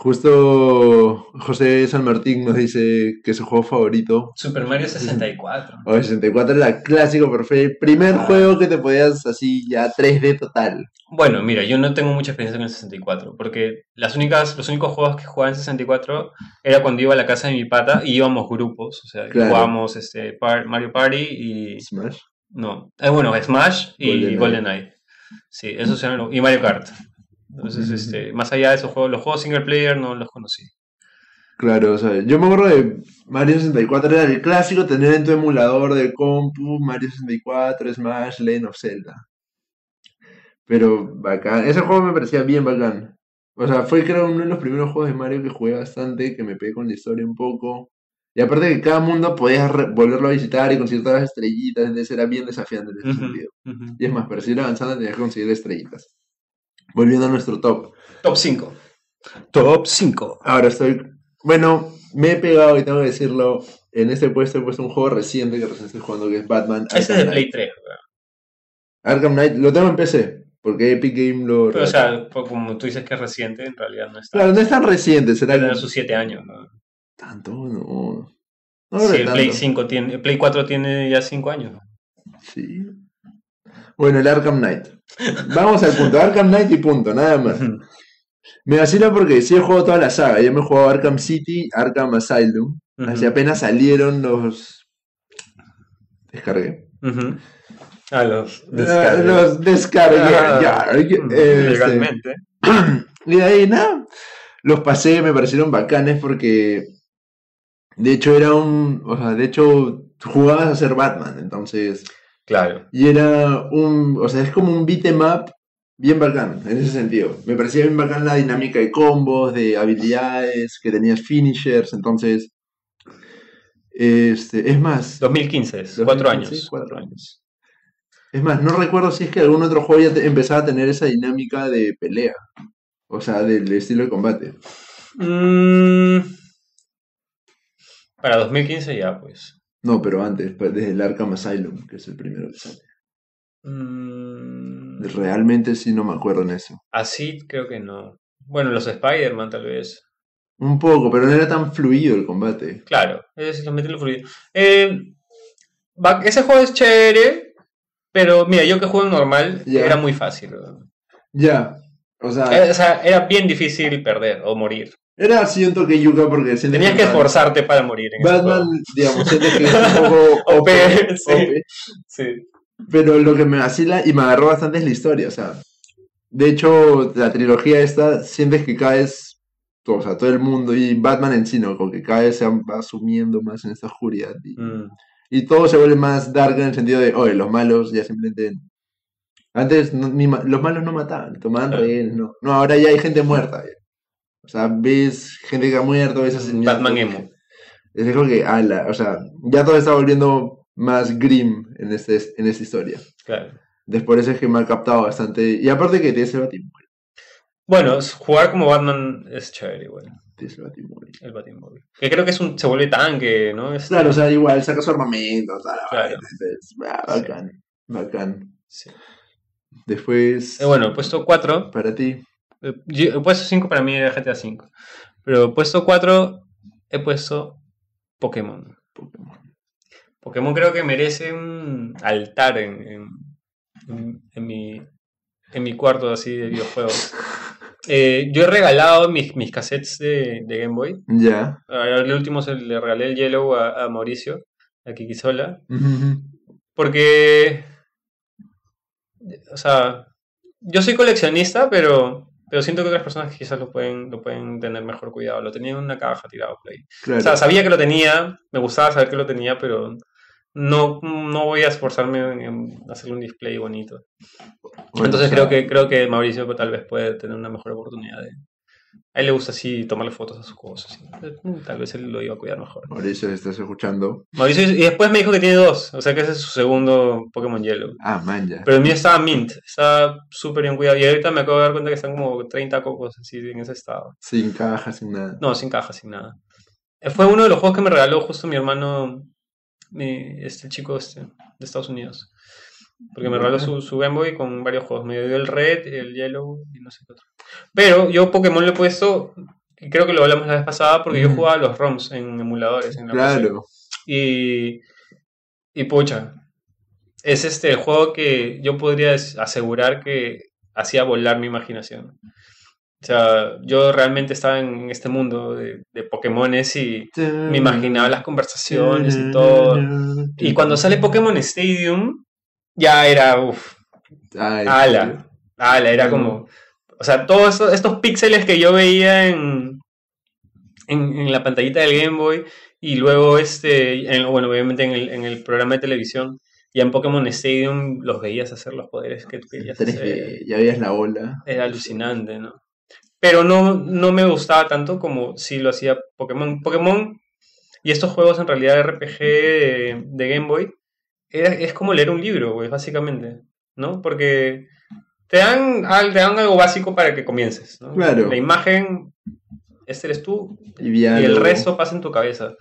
Justo José San Martín nos dice que su juego favorito, Super Mario 64. o el 64 era clásico, el primer Ah. juego que te podías así ya 3D total. Bueno, mira, yo no tengo mucha experiencia con el 64, porque las únicas, los únicos juegos que jugaba en 64 era cuando iba a la casa de mi pata y íbamos grupos, o sea, Claro. jugábamos este, Par- Mario Party y... Smash. No, eh, bueno, Smash y GoldenEye. GoldenEye. Sí, esos eran los... Y Mario Kart. Entonces, este, más allá de esos juegos, los juegos single player no los conocí. Claro, o sea, yo me acuerdo de Mario 64, era el clásico tener en tu emulador de compu Mario 64, Smash, Legend of Zelda. Pero bacán, ese juego me parecía bien bacán. O sea, fue creo uno de los primeros juegos de Mario que jugué bastante, que me pegué con la historia un poco. Y aparte que cada mundo podías volverlo a visitar y conseguir todas las estrellitas, entonces era bien desafiante en ese sentido. Y es más, para seguir avanzando tenías que conseguir estrellitas. Volviendo a nuestro top. Top 5. Top 5. Ahora estoy. Bueno, me he pegado y tengo que decirlo. En este puesto he puesto un juego reciente que recién estoy jugando que es Batman. Ese es de Play Knight. 3. Arkham Knight lo tengo en PC. Porque Epic Game lo. Pero, o sea, pues, como tú dices que es reciente, en realidad no está. claro, no es tan reciente, será Tiene que- sus 7 años. ¿no? Tanto, no. No Sí, el tanto. Play 5 tiene, el Play 4 tiene ya 5 años. Sí. Bueno, el Arkham Knight. Vamos al punto. Arkham Knight y punto, nada más. Me vacila porque sí he jugado toda la saga. Yo me he jugado Arkham City, Arkham Asylum. Así Ujú. apenas salieron los. Descargué. Ujú. A los Ah, descargué. Los descargué. Ah, ya, este, legalmente. Y de ahí nada. Los pasé, me parecieron bacanes porque. De hecho, era un. O sea, de hecho, jugabas a ser Batman. Entonces. Claro. Y era un. O sea, es como un beat 'em up bien bacán, en ese sentido. Me parecía bien bacán la dinámica de combos, de habilidades, que tenías finishers. Entonces. Este, es más. 2015, es, 4 2015, años. cuatro años. Es más, no recuerdo si es que algún otro juego ya te- empezaba a tener esa dinámica de pelea. O sea, del estilo de combate. Mm, para 2015 ya, pues. No, pero antes, pues, desde el Arkham Asylum, que es el primero que sale. Mm, Realmente sí no me acuerdo en eso. así creo que no. Bueno, los Spider-Man tal vez. Un poco, pero no era tan fluido el combate. Claro, es lo fluido. Eh, ese juego es chévere, pero mira, yo que juego normal era muy fácil. Ya. O sea, Eh, o sea, era bien difícil perder o morir. Era siento que yuca porque Tenías que esforzarte para morir en Batman, digamos, sientes que es un poco OP, sí. OP. Sí. Pero lo que me vacila y me agarró bastante es la historia, o sea. De hecho, la trilogía esta, sientes que cada vez, o sea, todo el mundo y Batman en sí, ¿no? Como que cada vez se va sumiendo más en esta oscuridad. Y, Mm, y todo se vuelve más dark en el sentido de, oye, los malos ya simplemente... Antes no- ni ma- los malos no mataban, tomaban rehenes, no. No, ahora ya hay gente muerta. ya. O sea, ves gente que ha muerto, ves asesinatos. Batman emo. Es como que, ala, o sea, ya todo está volviendo más grim en, este, en esta historia. Claro. Entonces por eso es que me ha captado bastante. Y aparte que tienes el Batimóvil. Bueno, es- jugar como Batman es chévere, igual. Tienes el Batimóvil. El Batimóvil. Que creo que es un, se vuelve tanque, ¿no? Es- Claro, o sea, igual saca su armamento, toda la Claro. entonces, ah, bacán, bacán. sí. Después, Eh, bueno, puesto 4. para ti, yo- puesto 5 para mí era GTA 5. Pero puesto 4 he puesto Pokémon. Pokémon. Pokémon creo que merece un altar en, en, en- en mi, en mi cuarto así de videojuegos. Eh, yo he regalado mis, mis cassettes de, de Game Boy. Ya. Ahora El último se le regalé el Yellow a, a Mauricio, a Kikisola. Ujú. Porque, o sea, yo soy coleccionista, pero, pero siento que otras personas quizás lo pueden, lo pueden tener mejor cuidado. Lo tenía en una caja tirado por ahí. Claro. O sea, sabía que lo tenía, me gustaba saber que lo tenía, pero no, no voy a esforzarme en, hacerle un display bonito. Bueno, Entonces o sea, creo que creo que Mauricio tal vez puede tener una mejor oportunidad de... A él le gusta así tomarle fotos a sus cosas. así. Tal vez él lo iba a cuidar mejor. Mauricio, estás escuchando. Mauricio, y después me dijo que tiene dos, o sea que ese es su segundo Pokémon Yellow. Ah, man, ya. Pero el mío estaba mint, estaba súper bien cuidado. Y ahorita me acabo de dar cuenta que están como 30 cocos así en ese estado. Sin caja, sin nada. No, sin caja, sin nada. Eh, Fue uno de los juegos que me regaló justo mi hermano, mi, este chico este, de Estados Unidos. Porque me regaló su, su Game Boy con varios juegos. Me dio el Red, el Yellow y no sé qué otro. Pero yo Pokémon le he puesto, y creo que lo hablamos la vez pasada, porque yo jugaba los ROMs en emuladores. En la PC. Claro. Y, y pucha, es este el juego que yo podría asegurar que hacía volar mi imaginación. O sea, yo realmente estaba en este mundo de, de Pokémones y me imaginaba las conversaciones y todo. Y cuando sale Pokémon Stadium, ya era, uff, ala, ala, era como, o sea, todos estos, estos píxeles que yo veía en, en, en la pantallita del Game Boy y luego, este, en- bueno, obviamente en el, en el programa de televisión, ya en Pokémon Stadium los veías hacer los poderes que tú querías hacer. 3D, ya veías la ola. Era alucinante, ¿no? Pero no, no me gustaba tanto como si lo hacía Pokémon. Pokémon y estos juegos en realidad RPG de, de Game Boy era- es como leer un libro, güey, básicamente, ¿no? Porque te dan, te dan algo básico para que comiences, ¿no? Claro. La imagen, este eres tú, Y, y el resto pasa en tu cabeza.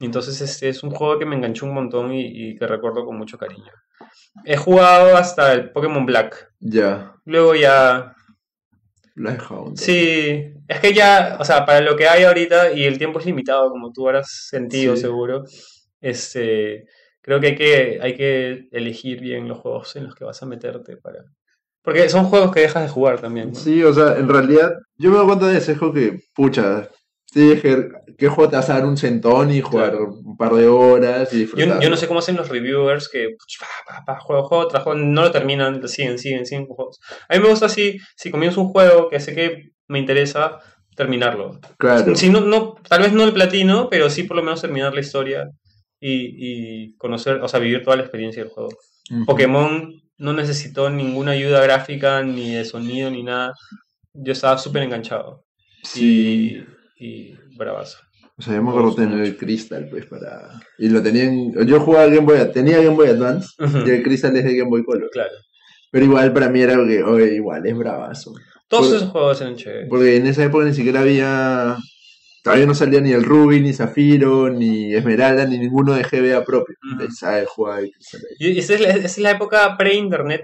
Y Entonces este es un juego que me enganchó un montón y, y que recuerdo con mucho cariño. He jugado hasta el Pokémon Black. Ya. Luego ya entonces. Sí, es que ya, o sea, para lo que hay ahorita y el tiempo es limitado, como tú habrás sentido Sí. seguro, este, creo que hay que hay que elegir bien los juegos en los que vas a meterte para, porque son juegos que dejas de jugar también. ¿no? Sí, o sea, en realidad, yo me doy cuenta de eso, es como que, pucha, sí, que, que juego te vas a dar un centón y jugar Claro. un par de horas y Yo, disfrutar. yo no sé cómo hacen los reviewers que pa, pa, pa, juego, juego tras juego, no lo terminan, siguen, siguen, siguen con juegos. A mí me gusta así, si comienzo un juego que sé que me interesa, terminarlo. Claro. Si no, no, tal vez no el platino, pero sí por lo menos terminar la historia y, y conocer, o sea, vivir toda la experiencia del juego. Ujú. Pokémon no necesitó ninguna ayuda gráfica, ni de sonido, ni nada. Yo estaba súper enganchado. Sí. Y, y bravazo. O sea, yo me acuerdo tener el. Crystal, pues, para... Y lo tenían... Yo jugaba Game Boy... Tenía Game Boy Advance Ujú, y el Crystal es de Game Boy Color. Claro. Pero igual para mí era que, igual, es bravazo. Todos Por- esos juegos eran chéveres. Porque en esa época ni siquiera había... Todavía no salía ni el Ruby, ni Zafiro, ni Esmeralda, ni ninguno de GBA propio. El Crystal ahí. Y esa es la, esa es la época pre-internet,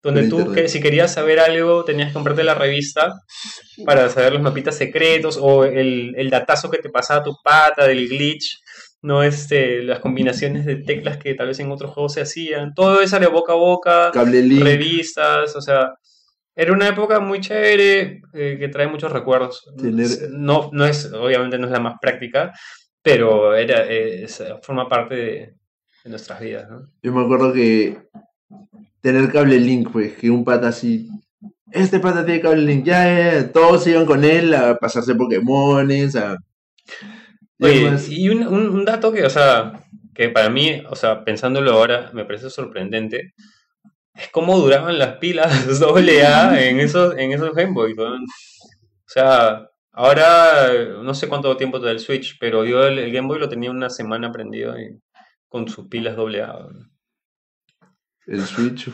donde tú, Pre-internet. que, si querías saber algo, tenías que comprarte la revista para saber los mapitas secretos o el, el datazo que te pasaba tu pata del glitch, no este, las combinaciones de teclas que tal vez en otros juegos se hacían. Todo eso de boca a boca, Cable revistas, o sea, era una época muy chévere eh, que trae muchos recuerdos. Tener- No, no es, obviamente no es la más práctica, pero era, eh, forma parte de, de nuestras vidas, ¿no? Yo me acuerdo que tener cable link, pues, que un pata así. Este pata tiene cable link, ya, ya, ya, todos iban con él a pasarse Pokémones, a. Oye, y un, un- un dato que, o sea, que para mí, o sea, pensándolo ahora, me parece sorprendente, es cómo duraban las pilas AA en esos, en esos Game Boy. O sea, ahora no sé cuánto tiempo te da el Switch, pero yo el, el Game Boy lo tenía una semana prendido y- con sus pilas weón. El Switch,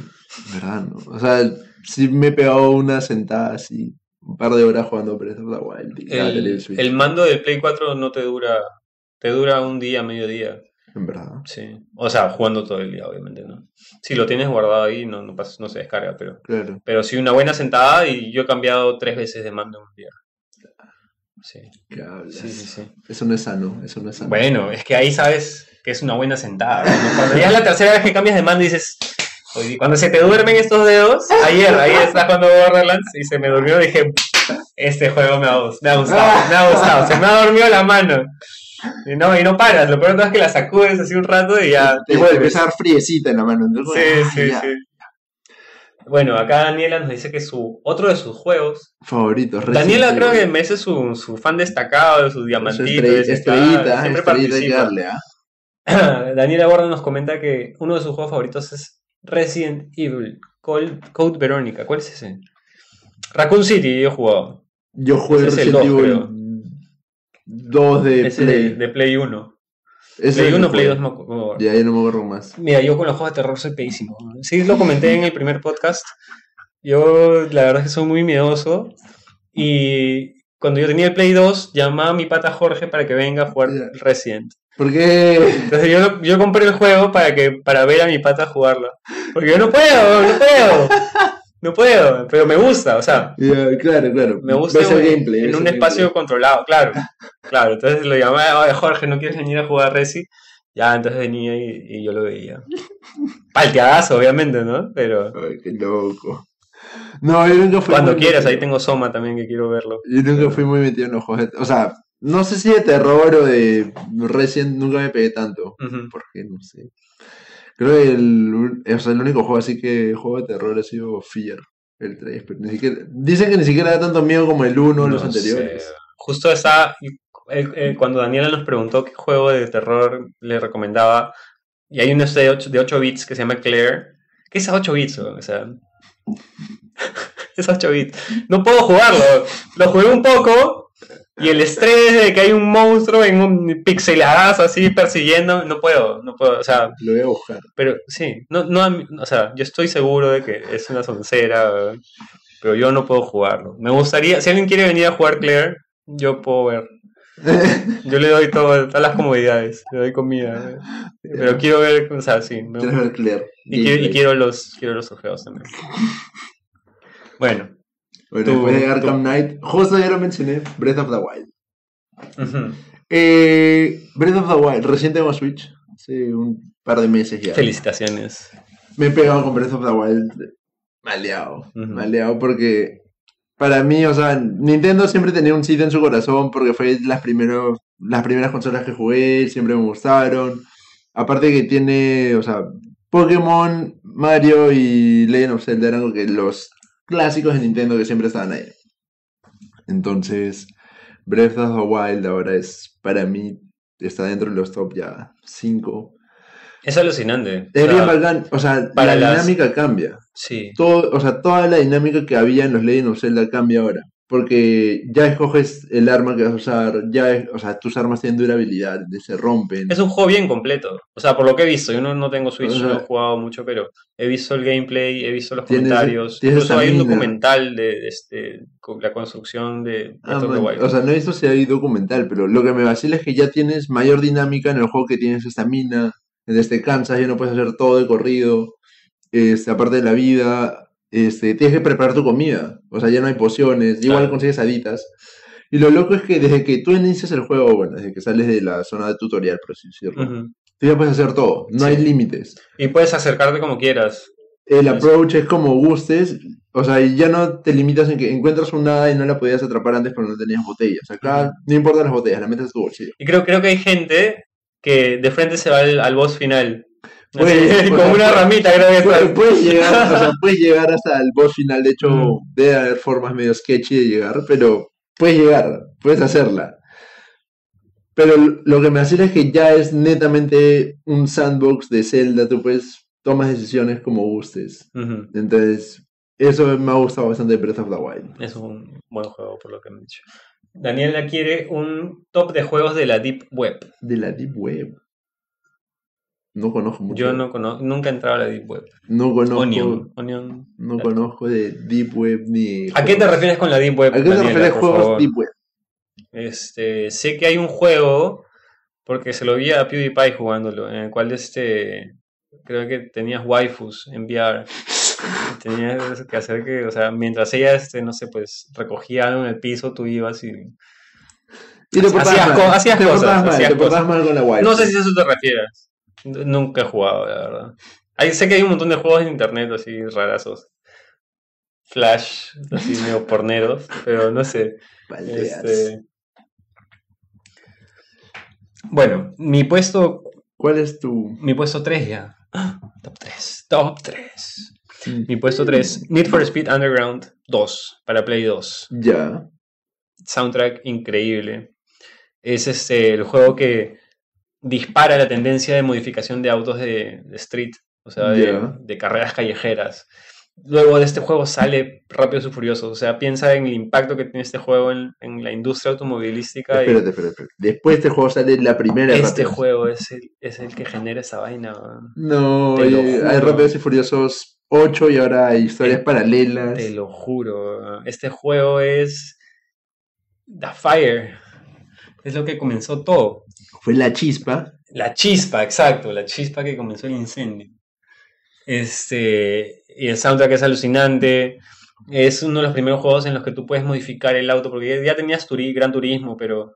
¿verdad? No? O sea, sí me he pegado una sentada así, un par de horas jugando Breath of the Wild. El, el el mando del Play 4 no te dura, te dura un día, medio día. En verdad. Sí. O sea, jugando todo el día, obviamente, ¿no? Si lo tienes guardado ahí, no, no, pasa- no se descarga, pero, Claro. pero sí una buena sentada y yo he cambiado tres veces de mando en un día. Sí, ¿Qué hablas? sí, sí, sí. Eso no es sano, eso no es sano. Bueno, es que ahí sabes que es una buena sentada. ¿no? Cuando ya es la tercera vez que cambias de mando y dices, "Oye, cuando se te duermen estos dedos, ayer, ayer estás jugando Borderlands y se me durmió, dije, este juego me ha, me ha gustado, me ha gustado, se me ha dormido la mano. Y no, y no paras, lo peor es que la sacudes así un rato y ya. Igual te- empieza a dar friecita en la mano. entonces, Sí, ah, sí, ya. sí. Bueno, acá Daniela nos dice que su otro de sus juegos. Favoritos. Daniela creo que Evil. merece su, su fan destacado de sus Su diamantitos. estrellita, siempre estrellita participa. darle, ¿ah? Daniela Borda nos comenta que uno de sus juegos favoritos es Resident Evil Code, Code Verónica. ¿Cuál es ese? Raccoon City, yo he jugado. Yo Ese es el Resident Evil 2 de Ese Play. de, de Play 1. Ese Play es 1, el Play juego. 2, me acuerdo. Ya, ya no me acuerdo más. Mira, yo con los juegos de terror soy peísimo. Sí, lo comenté en el primer podcast. Yo, la verdad es que soy muy miedoso. Y cuando yo tenía el Play 2, llamaba a mi pata Jorge para que venga a jugar Ya. Resident. ¿Por qué? Entonces yo, yo compré el juego para que para ver a mi pata jugarlo. Porque yo no puedo, no puedo. No puedo, pero me gusta, o sea, claro, claro. me gusta en- gameplay, en ves un espacio gameplay. controlado, claro. Claro, entonces lo llamaba, oye Jorge, ¿no quieres venir a jugar Resi? Ya, entonces venía y, y yo lo veía. Palteadazo, obviamente, ¿no? Pero Ay, qué loco. No, yo nunca fui cuando quieras, ahí tengo Soma también que quiero verlo. Yo nunca fui muy metido en los juegos. de- O sea, no sé si de terror o de Resident nunca me pegué tanto. Porque no sé. Creo que el, o sea, el único juego así que juego de terror ha sido Fear, el 3. Pero ni siquiera, dicen que ni siquiera da tanto miedo como el 1 o los sé. anteriores. Justo esa, el- el- cuando Daniela nos preguntó qué juego de terror le recomendaba, y hay uno de 8, de 8 bits que se llama Claire. ¿Qué es a 8 bits? O sea, es 8 bits. No puedo jugarlo. Lo jugué un poco y el estrés de que hay un monstruo en un pixeladazo así persiguiendo, no puedo, no puedo. O sea, Lo voy a buscar. pero sí, no, no, o sea, yo estoy seguro de que es una soncera, pero yo no puedo jugarlo. Me gustaría, si alguien quiere venir a jugar Claire, yo puedo ver. Yo le doy todo, todas las comodidades, le doy comida. ¿verdad? Pero quiero ver, o sea, sí. me- Quieres ver Claire. y, quiero, quiero los, quiero los trofeos también. Bueno. Bueno, después de tú- Arkham Knight, justo ya lo mencioné, Breath of the Wild. Eh, Breath of the Wild, recién tengo Switch, hace un par de meses ya. Felicitaciones. Me he pegado con Breath of the Wild maleado, Ujú. maleado porque para mí, o sea, Nintendo siempre tenía un sitio en su corazón porque fue las, primeros, las primeras consolas que jugué, siempre me gustaron. Aparte que tiene, o sea, Pokémon, Mario y Legend of Zelda eran los clásicos de Nintendo que siempre estaban ahí. Entonces, Breath of the Wild ahora es, para mí, está dentro de los top ya 5. Es alucinante. Es O sea, bien bacán, o sea, para la las- dinámica cambia. Sí. Todo, o sea, toda la dinámica que había en los Legend of Zelda cambia ahora. Porque ya escoges el arma que vas a usar, ya es- o sea, tus armas tienen durabilidad, se rompen. Es un juego bien completo. O sea, por lo que he visto, yo no, no tengo Switch, O sea, no he jugado mucho, pero he visto el gameplay, he visto los Tienes- comentarios. tienes Incluso hay un documental de, de este, la construcción de Ah, man, Wild. o sea, no he visto si hay documental, pero lo que me vacila es que ya tienes mayor dinámica en el juego que tienes estamina, desde cansas, ya no puedes hacer todo de corrido, este, aparte de la vida, este, tienes que preparar tu comida, o sea, ya no hay pociones, igual Claro. consigues haditas. Y lo loco es que desde que tú inicias el juego, bueno, desde que sales de la zona de tutorial, por así decirlo, Ujú. tú ya puedes hacer todo, no Sí. hay límites. Y puedes acercarte como quieras. El approach es como gustes, o sea, ya no te limitas en que encuentras un nada y no la podías atrapar antes porque no tenías botellas. Acá no importa las botellas, la metes en tu bolsillo. Y creo, creo que hay gente que de frente se va al, al boss final. Puedes- o Con sea, una ramita creo que puedes llegar, o sea, puedes llegar hasta el boss final. De hecho, Mm. debe haber formas medio sketchy de llegar, pero puedes llegar, puedes hacerla. Pero lo que me hace es que ya es netamente un sandbox de Zelda. Tú puedes tomas decisiones como gustes. Ujú. Entonces, eso me ha gustado bastante de Breath of the Wild. Es un buen juego, por lo que me han dicho. Daniela quiere un top de juegos de la Deep Web. De la Deep Web. No conozco mucho. Yo no conozco, nunca he entrado a la Deep Web. no conozco, Onion. Onion. no conozco de Deep Web ni. ¿A qué te refieres con la Deep Web? ¿A qué te Daniela, refieres juegos favor? Deep Web? Este, sé que hay un juego, porque se lo vi a PewDiePie jugándolo, en el cual este, creo que tenías waifus en VR. Tenías que hacer que, o sea, mientras ella, este, no sé, pues recogía algo en el piso, tú ibas y... Y te portabas Hacías mal. co- hacías te cosas, portabas mal, hacías te portabas mal con la wife. No sé si a eso te refieres. Nunca he jugado, la verdad. Hay, sé que hay un montón de juegos en internet así rarazos. Flash, así medio porneros, pero no sé. Este... Bueno, mi puesto, ¿Cuál es tu...? mi puesto 3 ya. ¡Ah! Top 3, top 3. Mi puesto 3, Need for Speed Underground 2, para Play 2. Ya. Soundtrack increíble. Es este el juego que dispara la tendencia de modificación de autos de, de street, o sea, de, carreras callejeras. Luego de este juego sale Rápidos y Furiosos, o sea, piensa en el impacto que tiene este juego en, en la industria automovilística. y- Espérate, espérate. Después de este juego sale la primera Este Rápidos. juego es el, es el que genera esa vaina. No, oye, hay. Rápidos y Furiosos 8 y ahora hay historias Te- paralelas. Te lo juro. Este juego es The Fire. Es lo que comenzó todo. Fue la chispa. La chispa, exacto, la chispa que comenzó el incendio. Este, y el soundtrack es alucinante. Es uno de los primeros juegos en los que tú puedes modificar el auto, porque ya, tenías turi- Gran Turismo, pero.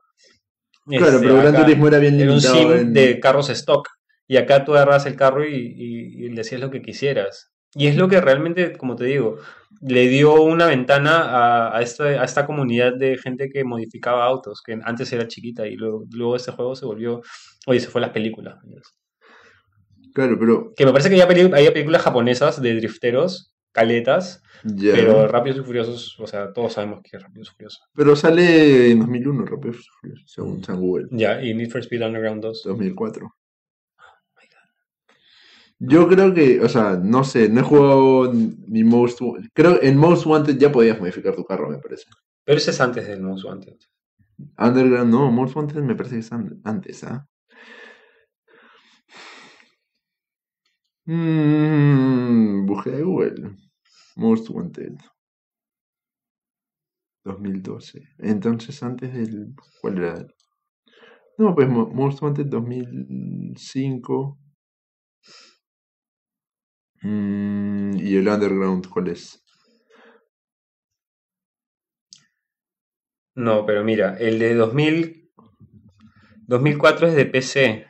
Claro, este, pero Gran Turismo era bien Era un limitado. sim en- de carros stock. Y acá tú agarras el carro y, y, y le hacías lo que quisieras. Y es lo que realmente, como te digo, le dio una ventana a, a, esta, a esta comunidad de gente que modificaba autos, que antes era chiquita y luego, luego este juego se volvió, oye, se fue a las películas. Claro, pero Que me parece que ya había películas japonesas de drifteros, caletas, ya. pero Rápidos y Furiosos, o sea, todos sabemos que es Rápidos y Furiosos. Pero sale en 2001 Rápidos y Furiosos, según San Google. Ya, y Need for Speed Underground 2. 2004. Yo creo que, o sea, no sé, no he jugado ni Most Wanted. Creo en Most Wanted ya podías modificar tu carro, me parece. Pero ese es antes del Most Wanted. Underground, no, Most Wanted me parece que es an- antes, ¿ah? Mm, búsqueda de Google. Most Wanted. 2012. Entonces, antes del. ¿Cuál era? No, pues Mo- Most Wanted 2005. Mm, y el Underground, ¿cuál es? No, pero mira, el de 2000, 2004 es de PC.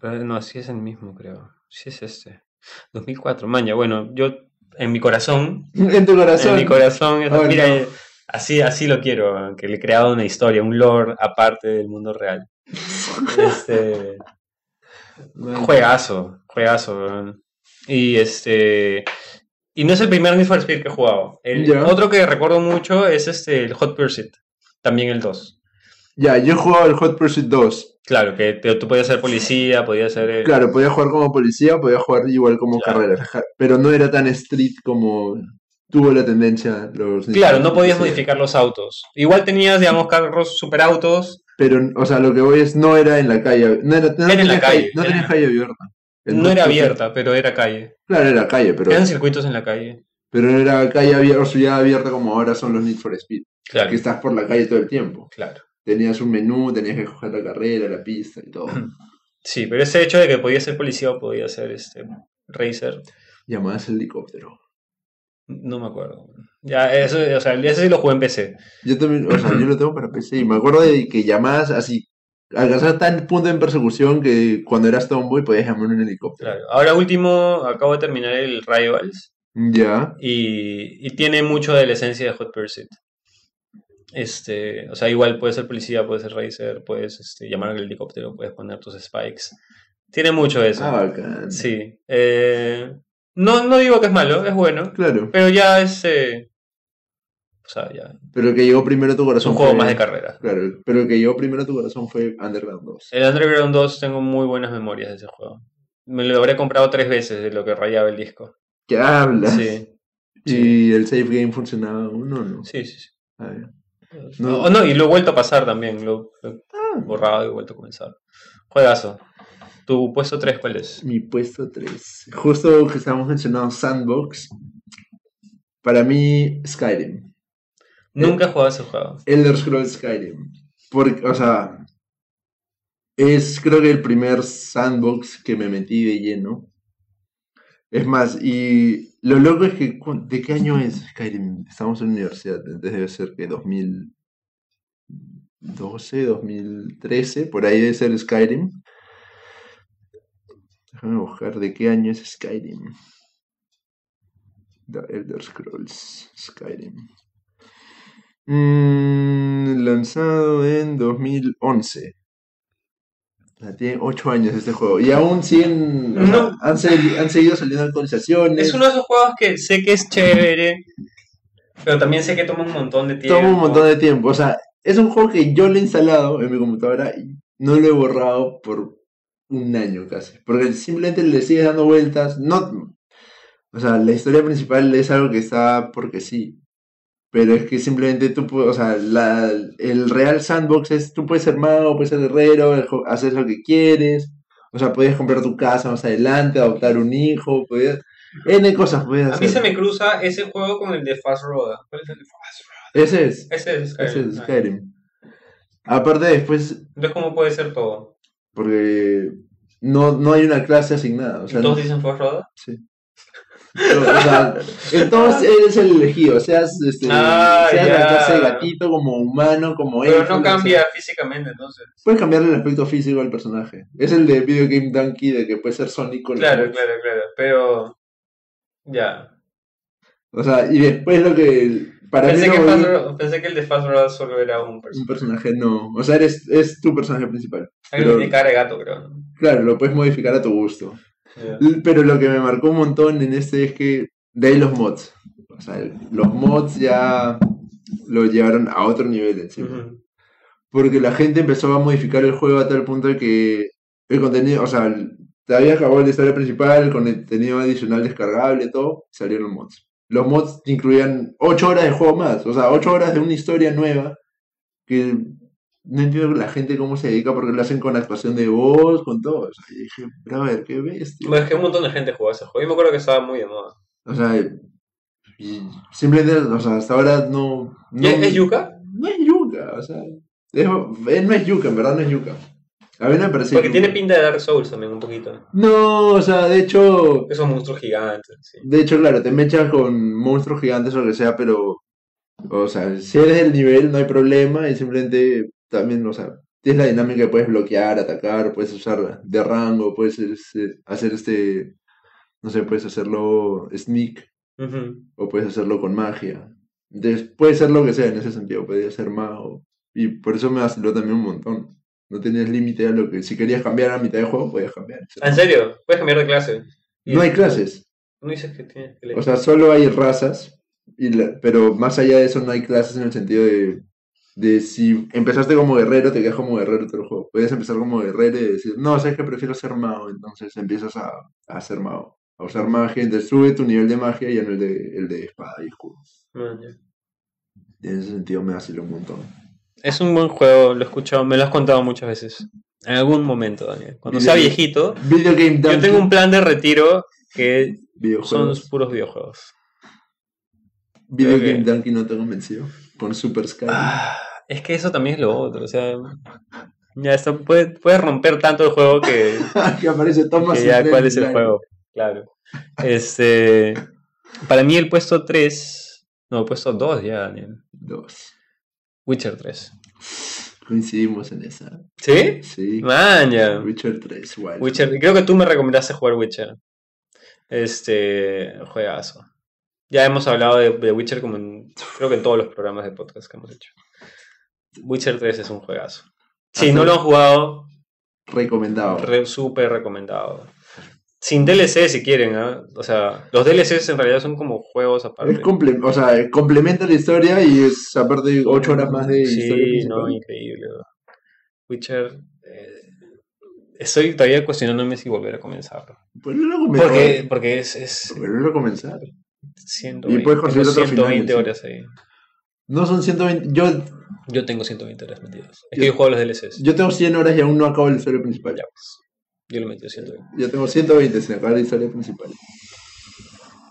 Pero no, sí es el mismo, creo. Sí es este. 2004, maña. Bueno, yo en mi corazón, En tu corazón. en mi corazón, es- Oh, mira, no. eh, así, así lo quiero, que le he creado una historia, un lore aparte del mundo real. Este. Juegazo, juegazo. weón. Y este, y no es el primer Need for Speed que he jugado. El otro que recuerdo mucho es este, el Hot Pursuit, también el 2. Ya, yo he jugado el Hot Pursuit 2. Claro, que te- tú podías ser policía, podías ser... el- Claro, podía jugar como policía, podía jugar igual como Claro. ja- pero no era tan street como tuvo la tendencia los Claro, no podías modificar los autos. Igual tenías, digamos, carros superautos. Pero, o sea, lo que voy es, no era en la calle, no era, no Era en la calle, calle, no era- tenía calle abierta. No era abierta, pero era calle. Claro, era calle, pero, Eran circuitos en la calle. pero no era calle abierta, o ciudad abierta como ahora son los Need for Speed, Claro, que estás por la calle todo el tiempo. claro. Tenías un menú, tenías que coger la carrera, la pista y todo. Sí, pero ese hecho de que podías ser policía o podías ser este racer, Llamabas helicóptero. No me acuerdo. Ya, eso, o sea, ese sí lo jugué en PC. Yo también, o sea, yo lo tengo para PC y me acuerdo de que llamabas así, alcanzabas tal punto en persecución que cuando eras Tomboy podías llamar un helicóptero. Claro. Ahora último, acabo de terminar el Rivals Ya, y, y tiene mucho de la esencia de Hot Pursuit. Este, o sea, igual puedes ser policía, puedes ser racer, puedes este, llamar al helicóptero, puedes poner tus spikes. Tiene mucho eso. Ah, bacán. Sí. Eh, no, no digo que es malo, es bueno. Claro. Pero ya es. eh, o sea, ya. Pero el que llegó primero a tu Es corazón un juego fue- más de carrera. Claro, pero el que llegó primero a tu corazón fue Underground 2. El Underground 2 tengo muy buenas memorias de ese juego. Me lo habré comprado tres veces de lo que rayaba el disco. ¿Qué hablas? Sí, ¿Y el save game funcionaba uno o no? sí, sí. sí. Ah. No. No. no, y lo he vuelto a pasar también. Lo lo Ah, he borrado y he vuelto a comenzar. Juegazo. ¿Tu puesto 3 cuál es? Mi puesto 3. Justo que estábamos mencionando Sandbox. Para mí, Skyrim. Nunca he jugado ese juego. Elder Scrolls Skyrim. Porque, o sea, es creo que el primer sandbox que me metí de lleno. Es más, y lo loco es que, ¿de qué año es Skyrim? Estamos en la universidad, entonces debe ser que 2012, 2013, por ahí debe ser Skyrim. Déjame buscar de qué año es Skyrim. The Elder Scrolls Skyrim. Mm, lanzado en 2011. Ya tiene 8 años este juego. Y aún siguen. No. han, segui- han seguido saliendo actualizaciones. Es uno de esos juegos que sé que es chévere, pero también sé que toma un montón de tiempo. Toma un montón de tiempo. O sea, es un juego que yo lo he instalado en mi computadora y no lo he borrado por un año casi. Porque simplemente le sigues dando vueltas. No, o sea, la historia principal es algo que está porque sí. Pero es que simplemente tú puedes, o sea, la, el real sandbox es, tú puedes ser mago, puedes ser guerrero, hacer lo que quieres. O sea, puedes comprar tu casa más adelante, adoptar un hijo, puedes... N cosas puedes A mí hacer. se me cruza ese juego con el de Fast Road. ¿Cuál es el de Fast Road? Ese es, Ese es Skyrim. ese es. Skyrim. Aparte después, Entonces, ¿cómo puede ser todo? Porque no, no hay una clase asignada. O sea, ¿Todos no- dicen Road? sí. Pero, o sea, entonces eres el elegido, seas, este, Ah, seas la clase de gatito, como humano, como Pero elfo, no cambia sea. físicamente, entonces. Puedes cambiarle el aspecto físico al personaje. Es el de Video Game Donkey, de que puede ser Sonic con Claro, claro, claro. Pero. Ya. O sea, y después lo que. Para Pensé mí que, Fast pensé que el de Fast Road solo era un un personaje. personaje no. O sea, eres, es tu personaje principal. Pero- tiene cara de gato, creo. ¿no? Claro, lo puedes modificar a tu gusto. Pero lo que me marcó un montón en este es que de ahí los mods. O sea, los mods ya lo llevaron a otro nivel encima. Ujú. Porque la gente empezó a modificar el juego a tal punto de que el contenido, o sea, te había acabado la historia principal, el contenido adicional descargable, todo, salieron mods. Los mods incluían 8 horas de juego más, o sea, 8 horas de una historia nueva que no entiendo la gente cómo se dedica porque lo hacen con actuación de voz, con todo. O sea, y dije, brother, qué bestia. Bueno, es que un montón de gente jugó ese juego. Yo me acuerdo que estaba muy de moda. O sea, y simplemente, o sea, hasta ahora no... ¿Y no ¿Es, es Yuka? No es yuca, o sea, es- no es yuca, en verdad no es yuca. A mí me parece Porque tiene pinta de Dark Souls también, un poquito. No, o sea, de hecho, Esos monstruos gigantes, sí. de hecho, claro, te mechas con monstruos gigantes o lo que sea, pero, o sea, si eres del nivel no hay problema y simplemente también, o sea, tienes la dinámica que puedes bloquear, atacar, puedes usar de rango, puedes este, hacer este, no sé, puedes hacerlo sneak o puedes hacerlo con magia. Entonces, puede ser lo que sea en ese sentido, podría ser mago. Y por eso me vaciló también un montón. No tenías límite a lo que, si querías cambiar a mitad de juego, podías cambiar. Ah, ¿En serio? Puedes cambiar de clase. No hay clases. No dices que tienes que O elegir. sea, solo hay razas, y la- pero más allá de eso no hay clases en el sentido de, de si empezaste como guerrero, te quedas como guerrero todo el juego. Puedes empezar como guerrero y decir, no, sabes que prefiero ser mago, entonces empiezas a, a ser mago, a usar magia, entonces sube tu nivel de magia y en el de, el de espada y escudo. Man. Y en ese sentido me vaciló un montón. Es un buen juego, lo he escuchado, me lo has contado muchas veces. En algún momento, Daniel. Cuando sea viejito, Video Game yo tengo un plan de retiro que son puros videojuegos. Video creo que- Game Donkey no te convenció con Super Sky. Ah, es que eso también es lo otro, o sea, ya está, puede, puede romper tanto el juego que, que aparece Thomas que ya cuál es el juego, claro. Este, para mí el puesto 3, no, el puesto 2 ya, Daniel. Dos. Witcher 3. Coincidimos en esa. ¿Sí? Sí. Man, ya. Witcher 3, igual. Witcher, creo que tú me recomendaste jugar Witcher. Este, juegazo. Ya hemos hablado de, de Witcher como en, creo que en todos los programas de podcast que hemos hecho. Witcher 3 es un juegazo. Si no lo han jugado, recomendado. Re- Súper recomendado. Sin DLC si quieren, ¿ah? O sea, los DLCs en realidad son como juegos aparte. Es comple- o sea, complementa la historia y es aparte 8 horas más de historia Sí, no, increíble. Witcher. eh, estoy todavía cuestionándome si volver a comenzarlo. Pues no lo comenzar. Porque, porque es, es no comenzar. 120, Y puedes conseguir otros 120 finales, horas ahí. No son 120. Yo, Yo tengo 120 horas metidas. Es Yo- que yo juego los DLCs. yo tengo 100 horas y aún no acabo la historia principal. Ya, pues. Yo le metí 120. Yo tengo 120 sin acabar la historia principal.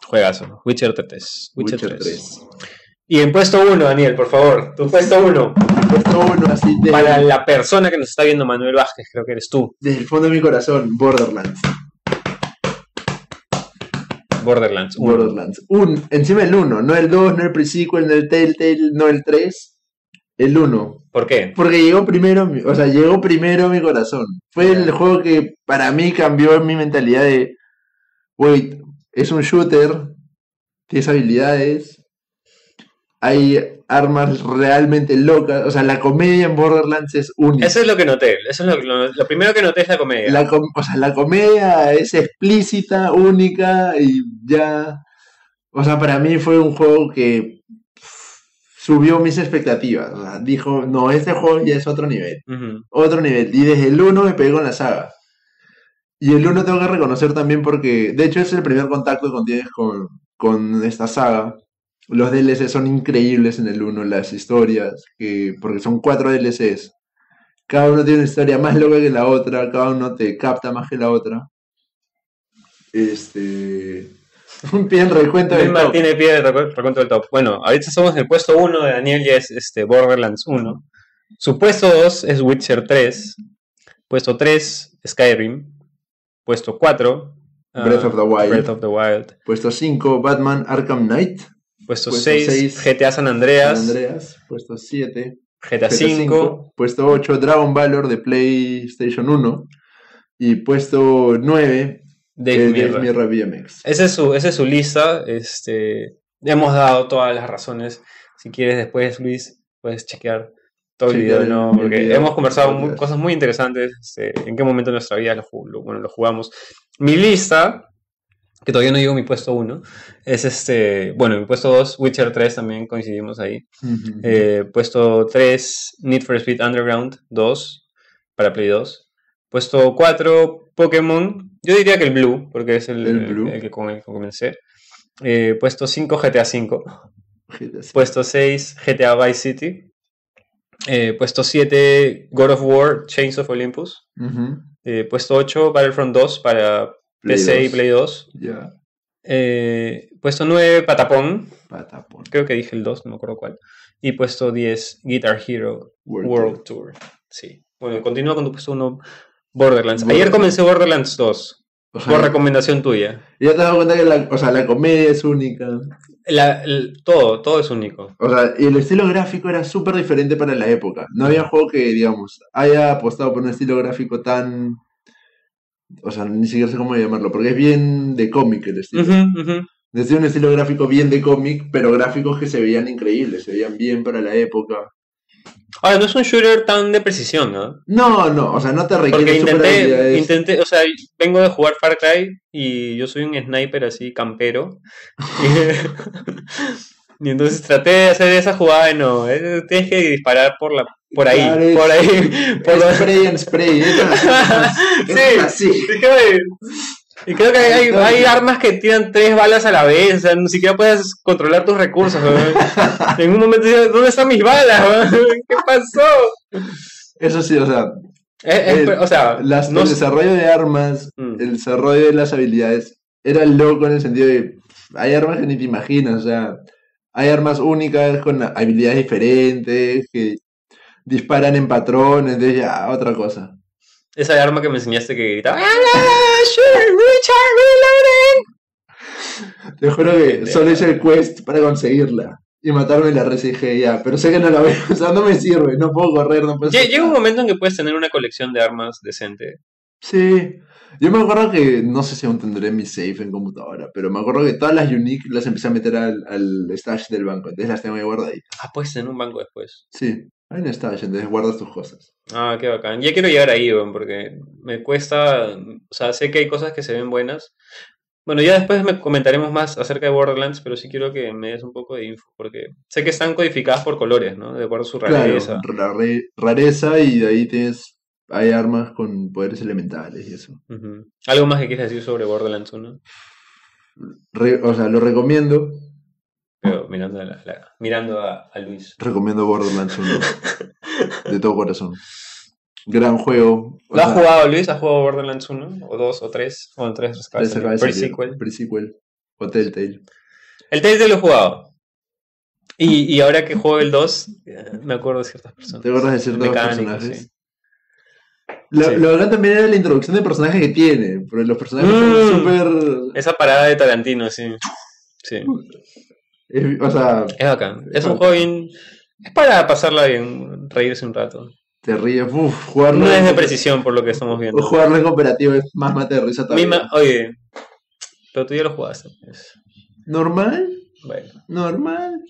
Juegazo. Witcher 3. Witcher, Witcher 3. 3. Y en puesto 1, Daniel, por favor. Tu puesto 1. Puesto uno así de, Para la persona que nos está viendo, Manuel Vázquez, creo que eres tú. desde el fondo de mi corazón, Borderlands. Borderlands. uno. Borderlands. Un, encima el 1, no el 2, no el pre-sequel, no el Telltale, no el 3. El 1. ¿Por qué? Porque llegó primero, o sea, llegó primero a mi corazón. Fue el juego que para mí cambió mi mentalidad de, wait, es un shooter, tienes habilidades, hay armas realmente locas, o sea, la comedia en Borderlands es única. Eso es lo que noté. Eso es lo, lo- lo primero que noté es la comedia. La, com- o sea, la comedia es explícita, única y ya, o sea, para mí fue un juego que subió mis expectativas. o sea, dijo, no, este juego ya es otro nivel. Otro nivel. Y desde el 1 me pegué con la saga. Y el 1 tengo que reconocer también porque, de hecho, es el primer contacto que tienes con, con esta saga. Los DLC son increíbles en el 1, las historias, que, porque son cuatro DLCs. Cada uno tiene una historia más loca que la otra, cada uno te capta más que la otra. Este. Un pie en recuento del top. Pide recu- recuento del top. Bueno, ahorita estamos en el puesto 1 de Daniel, ya es este, Borderlands 1. Su puesto 2 es Witcher 3. Puesto 3, Skyrim. Puesto 4, Breath of the Wild. Breath of the Wild. Puesto 5, Batman Arkham Knight. Puesto Puesto 6, seis, GTA San Andreas. San Andreas. Puesto 7, GTA 5. Puesto 8, Dragon Valor de PlayStation 1. Y puesto 9, Dave. Dave Mirra BMX. Esa es su, esa es su lista. Este, hemos dado todas las razones. Si quieres después, Luis, puedes chequear todo el video, ¿no? Porque video, hemos conversado mu- podcast. cosas muy interesantes. este, en qué momento de nuestra vida lo, lo- bueno, lo jugamos. Mi lista, que todavía no digo mi puesto 1, es este. Bueno, mi puesto 2, Witcher 3, también coincidimos ahí. Ujú. Eh, puesto 3, Need for Speed Underground 2 para Play 2. Puesto 4, Pokémon. Yo diría que el Blue, porque es el, El Blue. el que con el que comencé. Eh, puesto 5, GTA 5. GTA V. Puesto 6, GTA Vice City. Eh, puesto 7, God of War, Chains of Olympus. Eh, puesto 8, Battlefront 2 para Play PC y 2. Play 2. Ya, Eh, puesto 9, Patapón. patapón. Creo que dije el 2, no me acuerdo cuál. Y puesto 10, Guitar Hero World World, Tour. Tour. Sí. Bueno, continúa con tu puesto 1, Borderlands. Ayer comencé Borderlands 2, O sea, por recomendación tuya. ya te has dado cuenta que la, o sea, la comedia es única. La- el- todo, todo es único. O sea, y el estilo gráfico era súper diferente para la época. No había juego que, digamos, haya apostado por un estilo gráfico tan... O sea, ni siquiera sé cómo llamarlo, porque es bien de cómic el estilo. Ujú. Desde un estilo gráfico bien de cómic, pero gráficos que se veían increíbles, se veían bien para la época. Ahora, no es un shooter tan de precisión, ¿no? No, no, o sea, no te Porque requiere super intenté, intenté, o sea, vengo de jugar Far Cry y yo soy un sniper así, campero. Y, entonces traté de hacer esa jugada y no, eh, tienes que disparar por la, por ahí, Claro, es- por ahí, por la- spray and spray. Eso es así. y creo que hay, hay armas que tiran tres balas a la vez, o sea, ni siquiera puedes controlar tus recursos. weón. En un momento dices, ¿dónde están mis balas? ¿Qué pasó? Eso sí, o sea, Es- es- El- o sea, las- no el desarrollo de armas, Mm. el desarrollo de las habilidades, era loco en el sentido de, hay armas que ni te imaginas, o sea, hay armas únicas con habilidades diferentes, que disparan en patrones, entonces ya, otra cosa. Esa arma que me enseñaste que gritaba, "Ah, shoot, Richard, reloading". Te juro que solo hice el quest para conseguirla y matarme la RCG ya, pero sé que no la veo, o sea, no me sirve, no puedo correr, no puedo... Llega un nada. momento en que puedes tener una colección de armas decente. Sí, yo me acuerdo que, no sé si aún tendré mi safe en computadora, pero me acuerdo que todas las unique las empecé a meter al, al stash del banco, entonces las tengo ahí guardaditas. Ah, puedes tener un banco después. Sí, Ahí no está, entonces guardas tus cosas. Ah, qué bacán. Ya quiero llegar ahí, weón, porque me cuesta, o sea, sé que hay cosas que se ven buenas. Bueno, ya después me comentaremos más acerca de Borderlands, pero sí quiero que me des un poco de info, porque sé que están codificadas por colores, ¿no? De acuerdo a su rareza. Claro, la re- rareza y de ahí tienes, hay armas con poderes elementales y eso. Ujú. ¿Algo más que quieras decir sobre Borderlands 1? Re- o sea, lo recomiendo, Pero mirando a, la- la- mirando a, a Luis. recomiendo Borderlands 1 de todo corazón. Gran juego. ¿Lo sea, jugado, Luis? ¿Has jugado Borderlands 1? ¿O 2? ¿O 3? ¿O en 3? tres acaba de salir, Pre-sequel. Pre-sequel. O Telltale. El Telltale lo he jugado. Y, y ahora que juego el 2, eh, me acuerdo de ciertas personas. ¿Te acuerdas de ciertos personajes? sí. Lo, Sí. lo bacán también era la introducción de personajes que tiene, pero los personajes Mm. son súper... Esa parada de Tarantino, sí. Sí. Es- O sea, Es bacán. Es un juego bien. Es para pasarla bien, reírse un rato. te ríes, uff, jugarlo... No es de precisión por lo que estamos viendo. Jugarlo en cooperativo es más mate de risa también. Misma- oye, pero tú ya lo jugaste. pues. ¿Normal? Bueno. ¿Normal?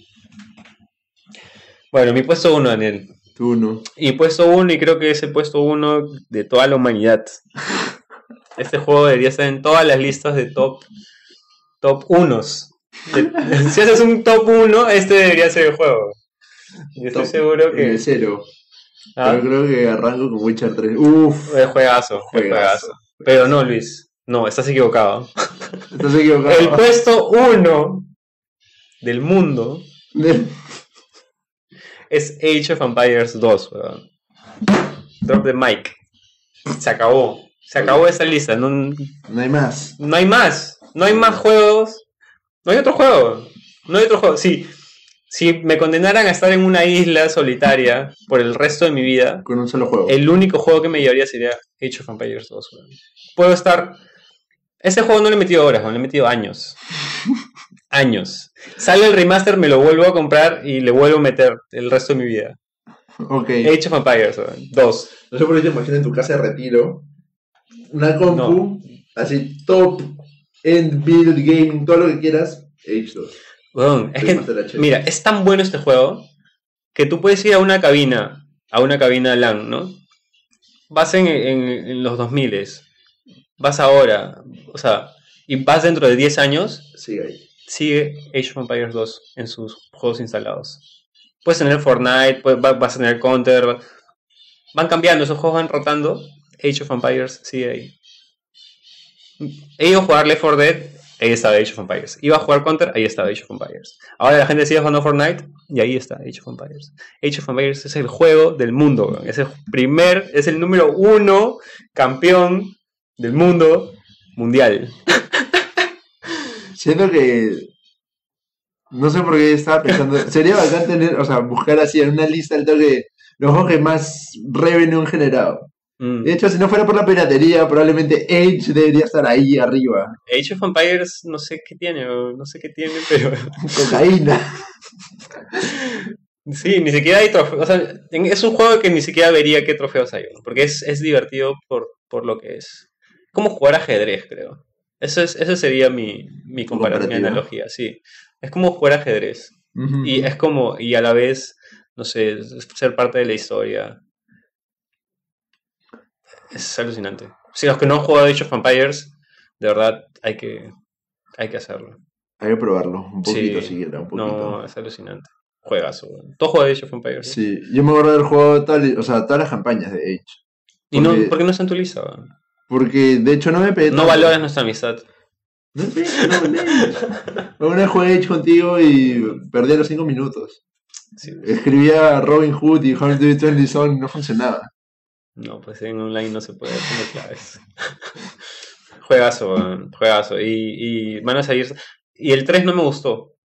bueno, mi puesto uno, Daniel. Tú no. Y puesto uno, y creo que es el puesto uno de toda la humanidad. Este juego debería estar en todas las listas de top top unos. De- si haces un top 1, este debería ser el juego. Y estoy Top- seguro que. el cero. Ah, Pero creo que arranco con Witcher 3. Uff, es juegazo, Juegazo. juegazo. Pero no, Luis. No, estás equivocado. estás equivocado. El puesto 1 del mundo es Age of Empires 2, weón. Drop the mic. Se acabó. Se acabó esa lista. No, No hay más. no hay más. No hay más juegos. No hay otro juego. No hay otro juego. Si, si me condenaran a estar en una isla solitaria por el resto de mi vida, Con un solo juego. el único juego que me llevaría sería Age of Empires 2. weón. Puedo estar. Ese juego no le he metido horas, weón, le he metido años. años. Sale el remaster, me lo vuelvo a comprar y le vuelvo a meter el resto de mi vida. Ok. Age of Empires 2. No sé por qué te imaginas en tu casa de retiro. Una compu, así top, end, build, gaming, todo lo que quieras. H2. Weón, es que. Mira, es tan bueno este juego que tú puedes ir a una cabina, a una cabina LAN, ¿no? Vas en, en- en los 2000, vas ahora, o sea, y vas dentro de 10 años, Sigue ahí. sigue Age of Empires 2 en sus juegos instalados. Puedes tener Fortnite, puedes- vas a tener Counter, va- van cambiando, esos juegos van rotando, Age of Empires sigue ahí. A jugar Left 4 Dead, ahí estaba Age of Empires. Iba a jugar Counter, ahí estaba Age of Empires. Ahora la gente sigue jugando Fortnite y ahí está Age of Empires. Age of Empires es el juego del mundo, es el primer, es el número uno campeón del mundo mundial. Siento que. No sé por qué estaba pensando. Sería bacán tener, o sea, buscar así en una lista el toque los juegos que más revenue han generado. Mm. De hecho, si no fuera por la piratería, probablemente Age debería estar ahí arriba. Age of Empires no sé qué tiene, no sé qué tiene, pero Cocaína. sí, ni siquiera hay trofeos. O sea, en- es un juego que ni siquiera vería qué trofeos hay, weón, porque es, es divertido por, por lo que es. Como jugar ajedrez, creo. Eso es, esa sería mi, mi comparación, mi analogía, sí. Es como jugar ajedrez. Y es como, y a la vez, no sé, ser parte de la historia. Es alucinante. Si los que no han jugado Age of Empires, de verdad hay que, hay que hacerlo. Hay que probarlo, un poquito Sí. siquiera, un poquito. No, es alucinante. ¿Tú has jugado Age of Empires? Sí, yo me acuerdo del juego, tal, o sea, todas las campañas de Age. ¿Y no, porque- por qué no lista? weón? Porque de hecho no me pegué No valoras nuestra amistad. No sé, no. Una vez jugué Age contigo y perdí los 5 minutos. Sí. Escribía Robin Hood y How to Only Song y no funcionaba. No, pues en online no se puede poner claves. juegazo, juegazo. Y, y van a salir. Y el 3 no me gustó.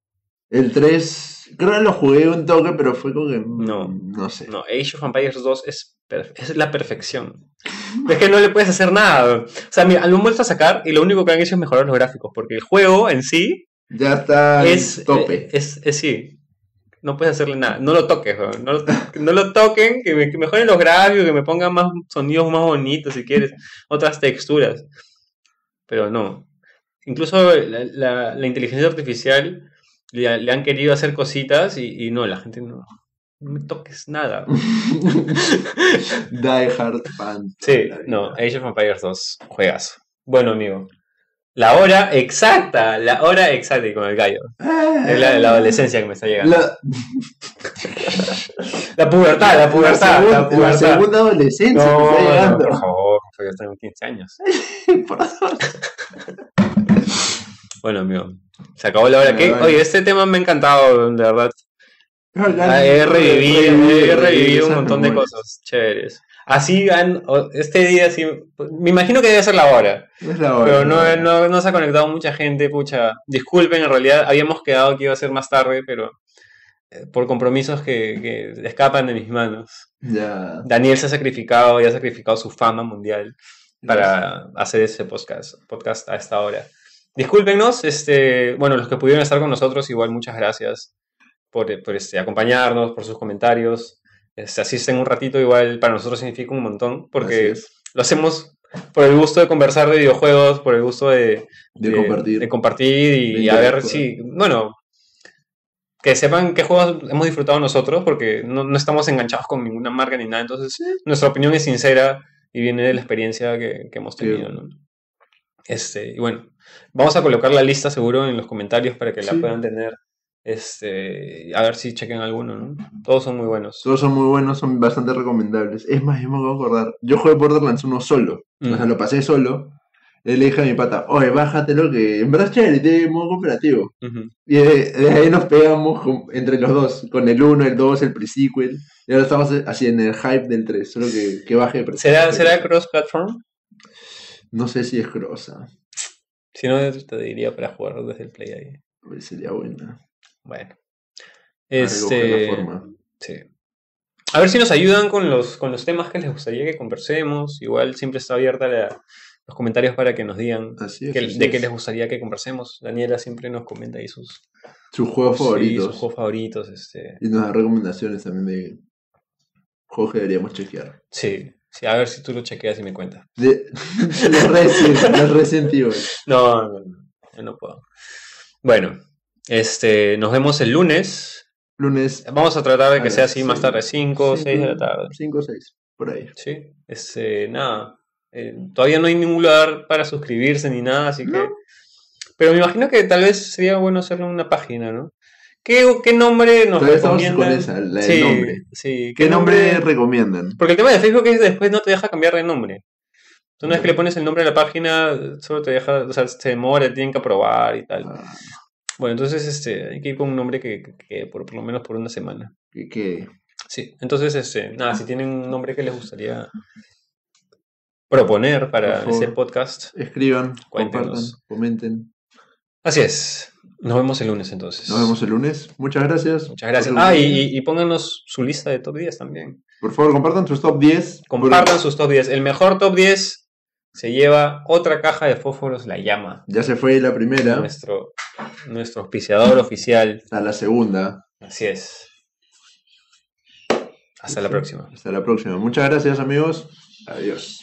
El 3, creo que lo jugué un toque, pero fue como que. mm, No. No sé. No, Age of Empires 2 es, es la perfección. Es que no le puedes hacer nada. O sea, mira, lo han vuelto a sacar y lo único que han hecho es mejorar los gráficos, porque el juego en sí Ya está es, tope. es, es sí. No puedes hacerle nada. No lo toques, weón. no, lo, no lo toquen, que, me- que mejoren los gráficos, que me pongan más sonidos más bonitos si quieres, otras texturas. Pero no. Incluso la, la- la inteligencia artificial le, le han querido hacer cositas y, y no, la gente no, no me toques nada. Die Hard fan. Sí, no, Age of Empires 2, juegas. Bueno, amigo. La hora exacta, la hora exacta y con el gallo. Es la la adolescencia que me está llegando. La, La pubertad, la pubertad, segun- la la pubertad. segunda adolescencia No, que está no, llegando. por favor, yo tengo 15 años. Por favor. Bueno, amigo, se acabó la hora. ¿Qué? Bueno, Oye, este tema me ha encantado, de verdad. Ah, He revivido, he revivido un montón de cosas chéveres. Así, han- este día sí, me imagino que debe ser la hora, Es la hora, pero no, no, no se ha conectado mucha gente, pucha. Disculpen, en realidad habíamos quedado que iba a ser más tarde, pero eh, por compromisos que, que escapan de mis manos. Ya. Daniel se ha sacrificado y ha sacrificado su fama mundial para hacer ese podcast, podcast a esta hora. Discúlpenos, este, bueno, los que pudieron estar con nosotros, igual muchas gracias por, por, este, acompañarnos, por sus comentarios. Este, asisten un ratito, igual para nosotros significa un montón, porque lo hacemos por el gusto de conversar de videojuegos, por el gusto de, De compartir. de compartir y a ver si, bueno, que sepan qué juegos hemos disfrutado nosotros, porque no, no estamos enganchados con ninguna marca ni nada, entonces nuestra opinión es sincera y viene de la experiencia que, que hemos Sí. tenido. ¿no? Este, y bueno, vamos a colocar la lista seguro en los comentarios para que la puedan tener. Este, a ver si chequen alguno, ¿no? Todos son muy buenos. Todos son muy buenos, son bastante recomendables. Es más, yo me de acordar. Yo jugué Borderlands 1 solo. O sea, Mm. lo pasé solo. Y le dije a mi pata, oye, bájatelo que en verdad es chévere, tiene modo cooperativo. Y de, de ahí nos pegamos con- entre los dos, con el 1, el 2, el pre-sequel. Y ahora estamos así en el hype del 3, solo que, que baje de precio. ¿Será, ¿Será cross-platform? No sé si es grosa. Si no, te diría para jugar desde el Play ahí. Pues sería buena. Bueno. Este, forma. sí. A ver si nos ayudan con los, con los temas que les gustaría que conversemos. Igual siempre está abierta la- los comentarios para que nos digan Así es, que- así de qué es. les gustaría que conversemos. Daniela siempre nos comenta ahí sus, Sus juegos sí, favoritos. sus juegos favoritos. Este. Y nos da recomendaciones también de juegos que deberíamos chequear. Sí, sí, a ver si tú lo chequeas y me cuentas. De, los Evil. No, no, no, yo no puedo. Bueno, este, nos vemos el lunes. Lunes. Vamos a tratar de que sea así más seis. tarde, 5 o 6 de la tarde. 5 o 6, por ahí. Sí, este, nada. eh, todavía no hay ningún lugar para suscribirse ni nada, así que. No. Pero me imagino que tal vez sería bueno hacerlo en una página, ¿no? ¿Qué, qué nombre nos Todavía recomiendan? con esa, la sí, nombre. sí. ¿Qué nombre recomiendan? Porque el tema de Facebook es que después no te deja cambiar de nombre. Tú una vez que le pones el nombre a la página, solo te deja, o sea, se demora, tienen que aprobar y tal. Ah, Bueno, entonces este, hay que ir con un nombre que, que, que por, por lo menos por una semana. que, Sí, entonces, este, nada, si tienen un nombre que les gustaría proponer para favor. ese podcast. escriban, Cuéntenos. compartan, comenten. Así es. Nos vemos el lunes entonces. Nos vemos el lunes. Muchas gracias. Muchas gracias. Ah, y- y pónganos su lista de top 10 también. Por favor, compartan sus top 10. Compartan sus top 10. El mejor top 10 se lleva otra caja de fósforos La Llama. Ya se fue la primera. Nuestro, nuestro auspiciador oficial. A la segunda. Así es. Hasta la próxima. Hasta la próxima. Muchas gracias, amigos. Adiós.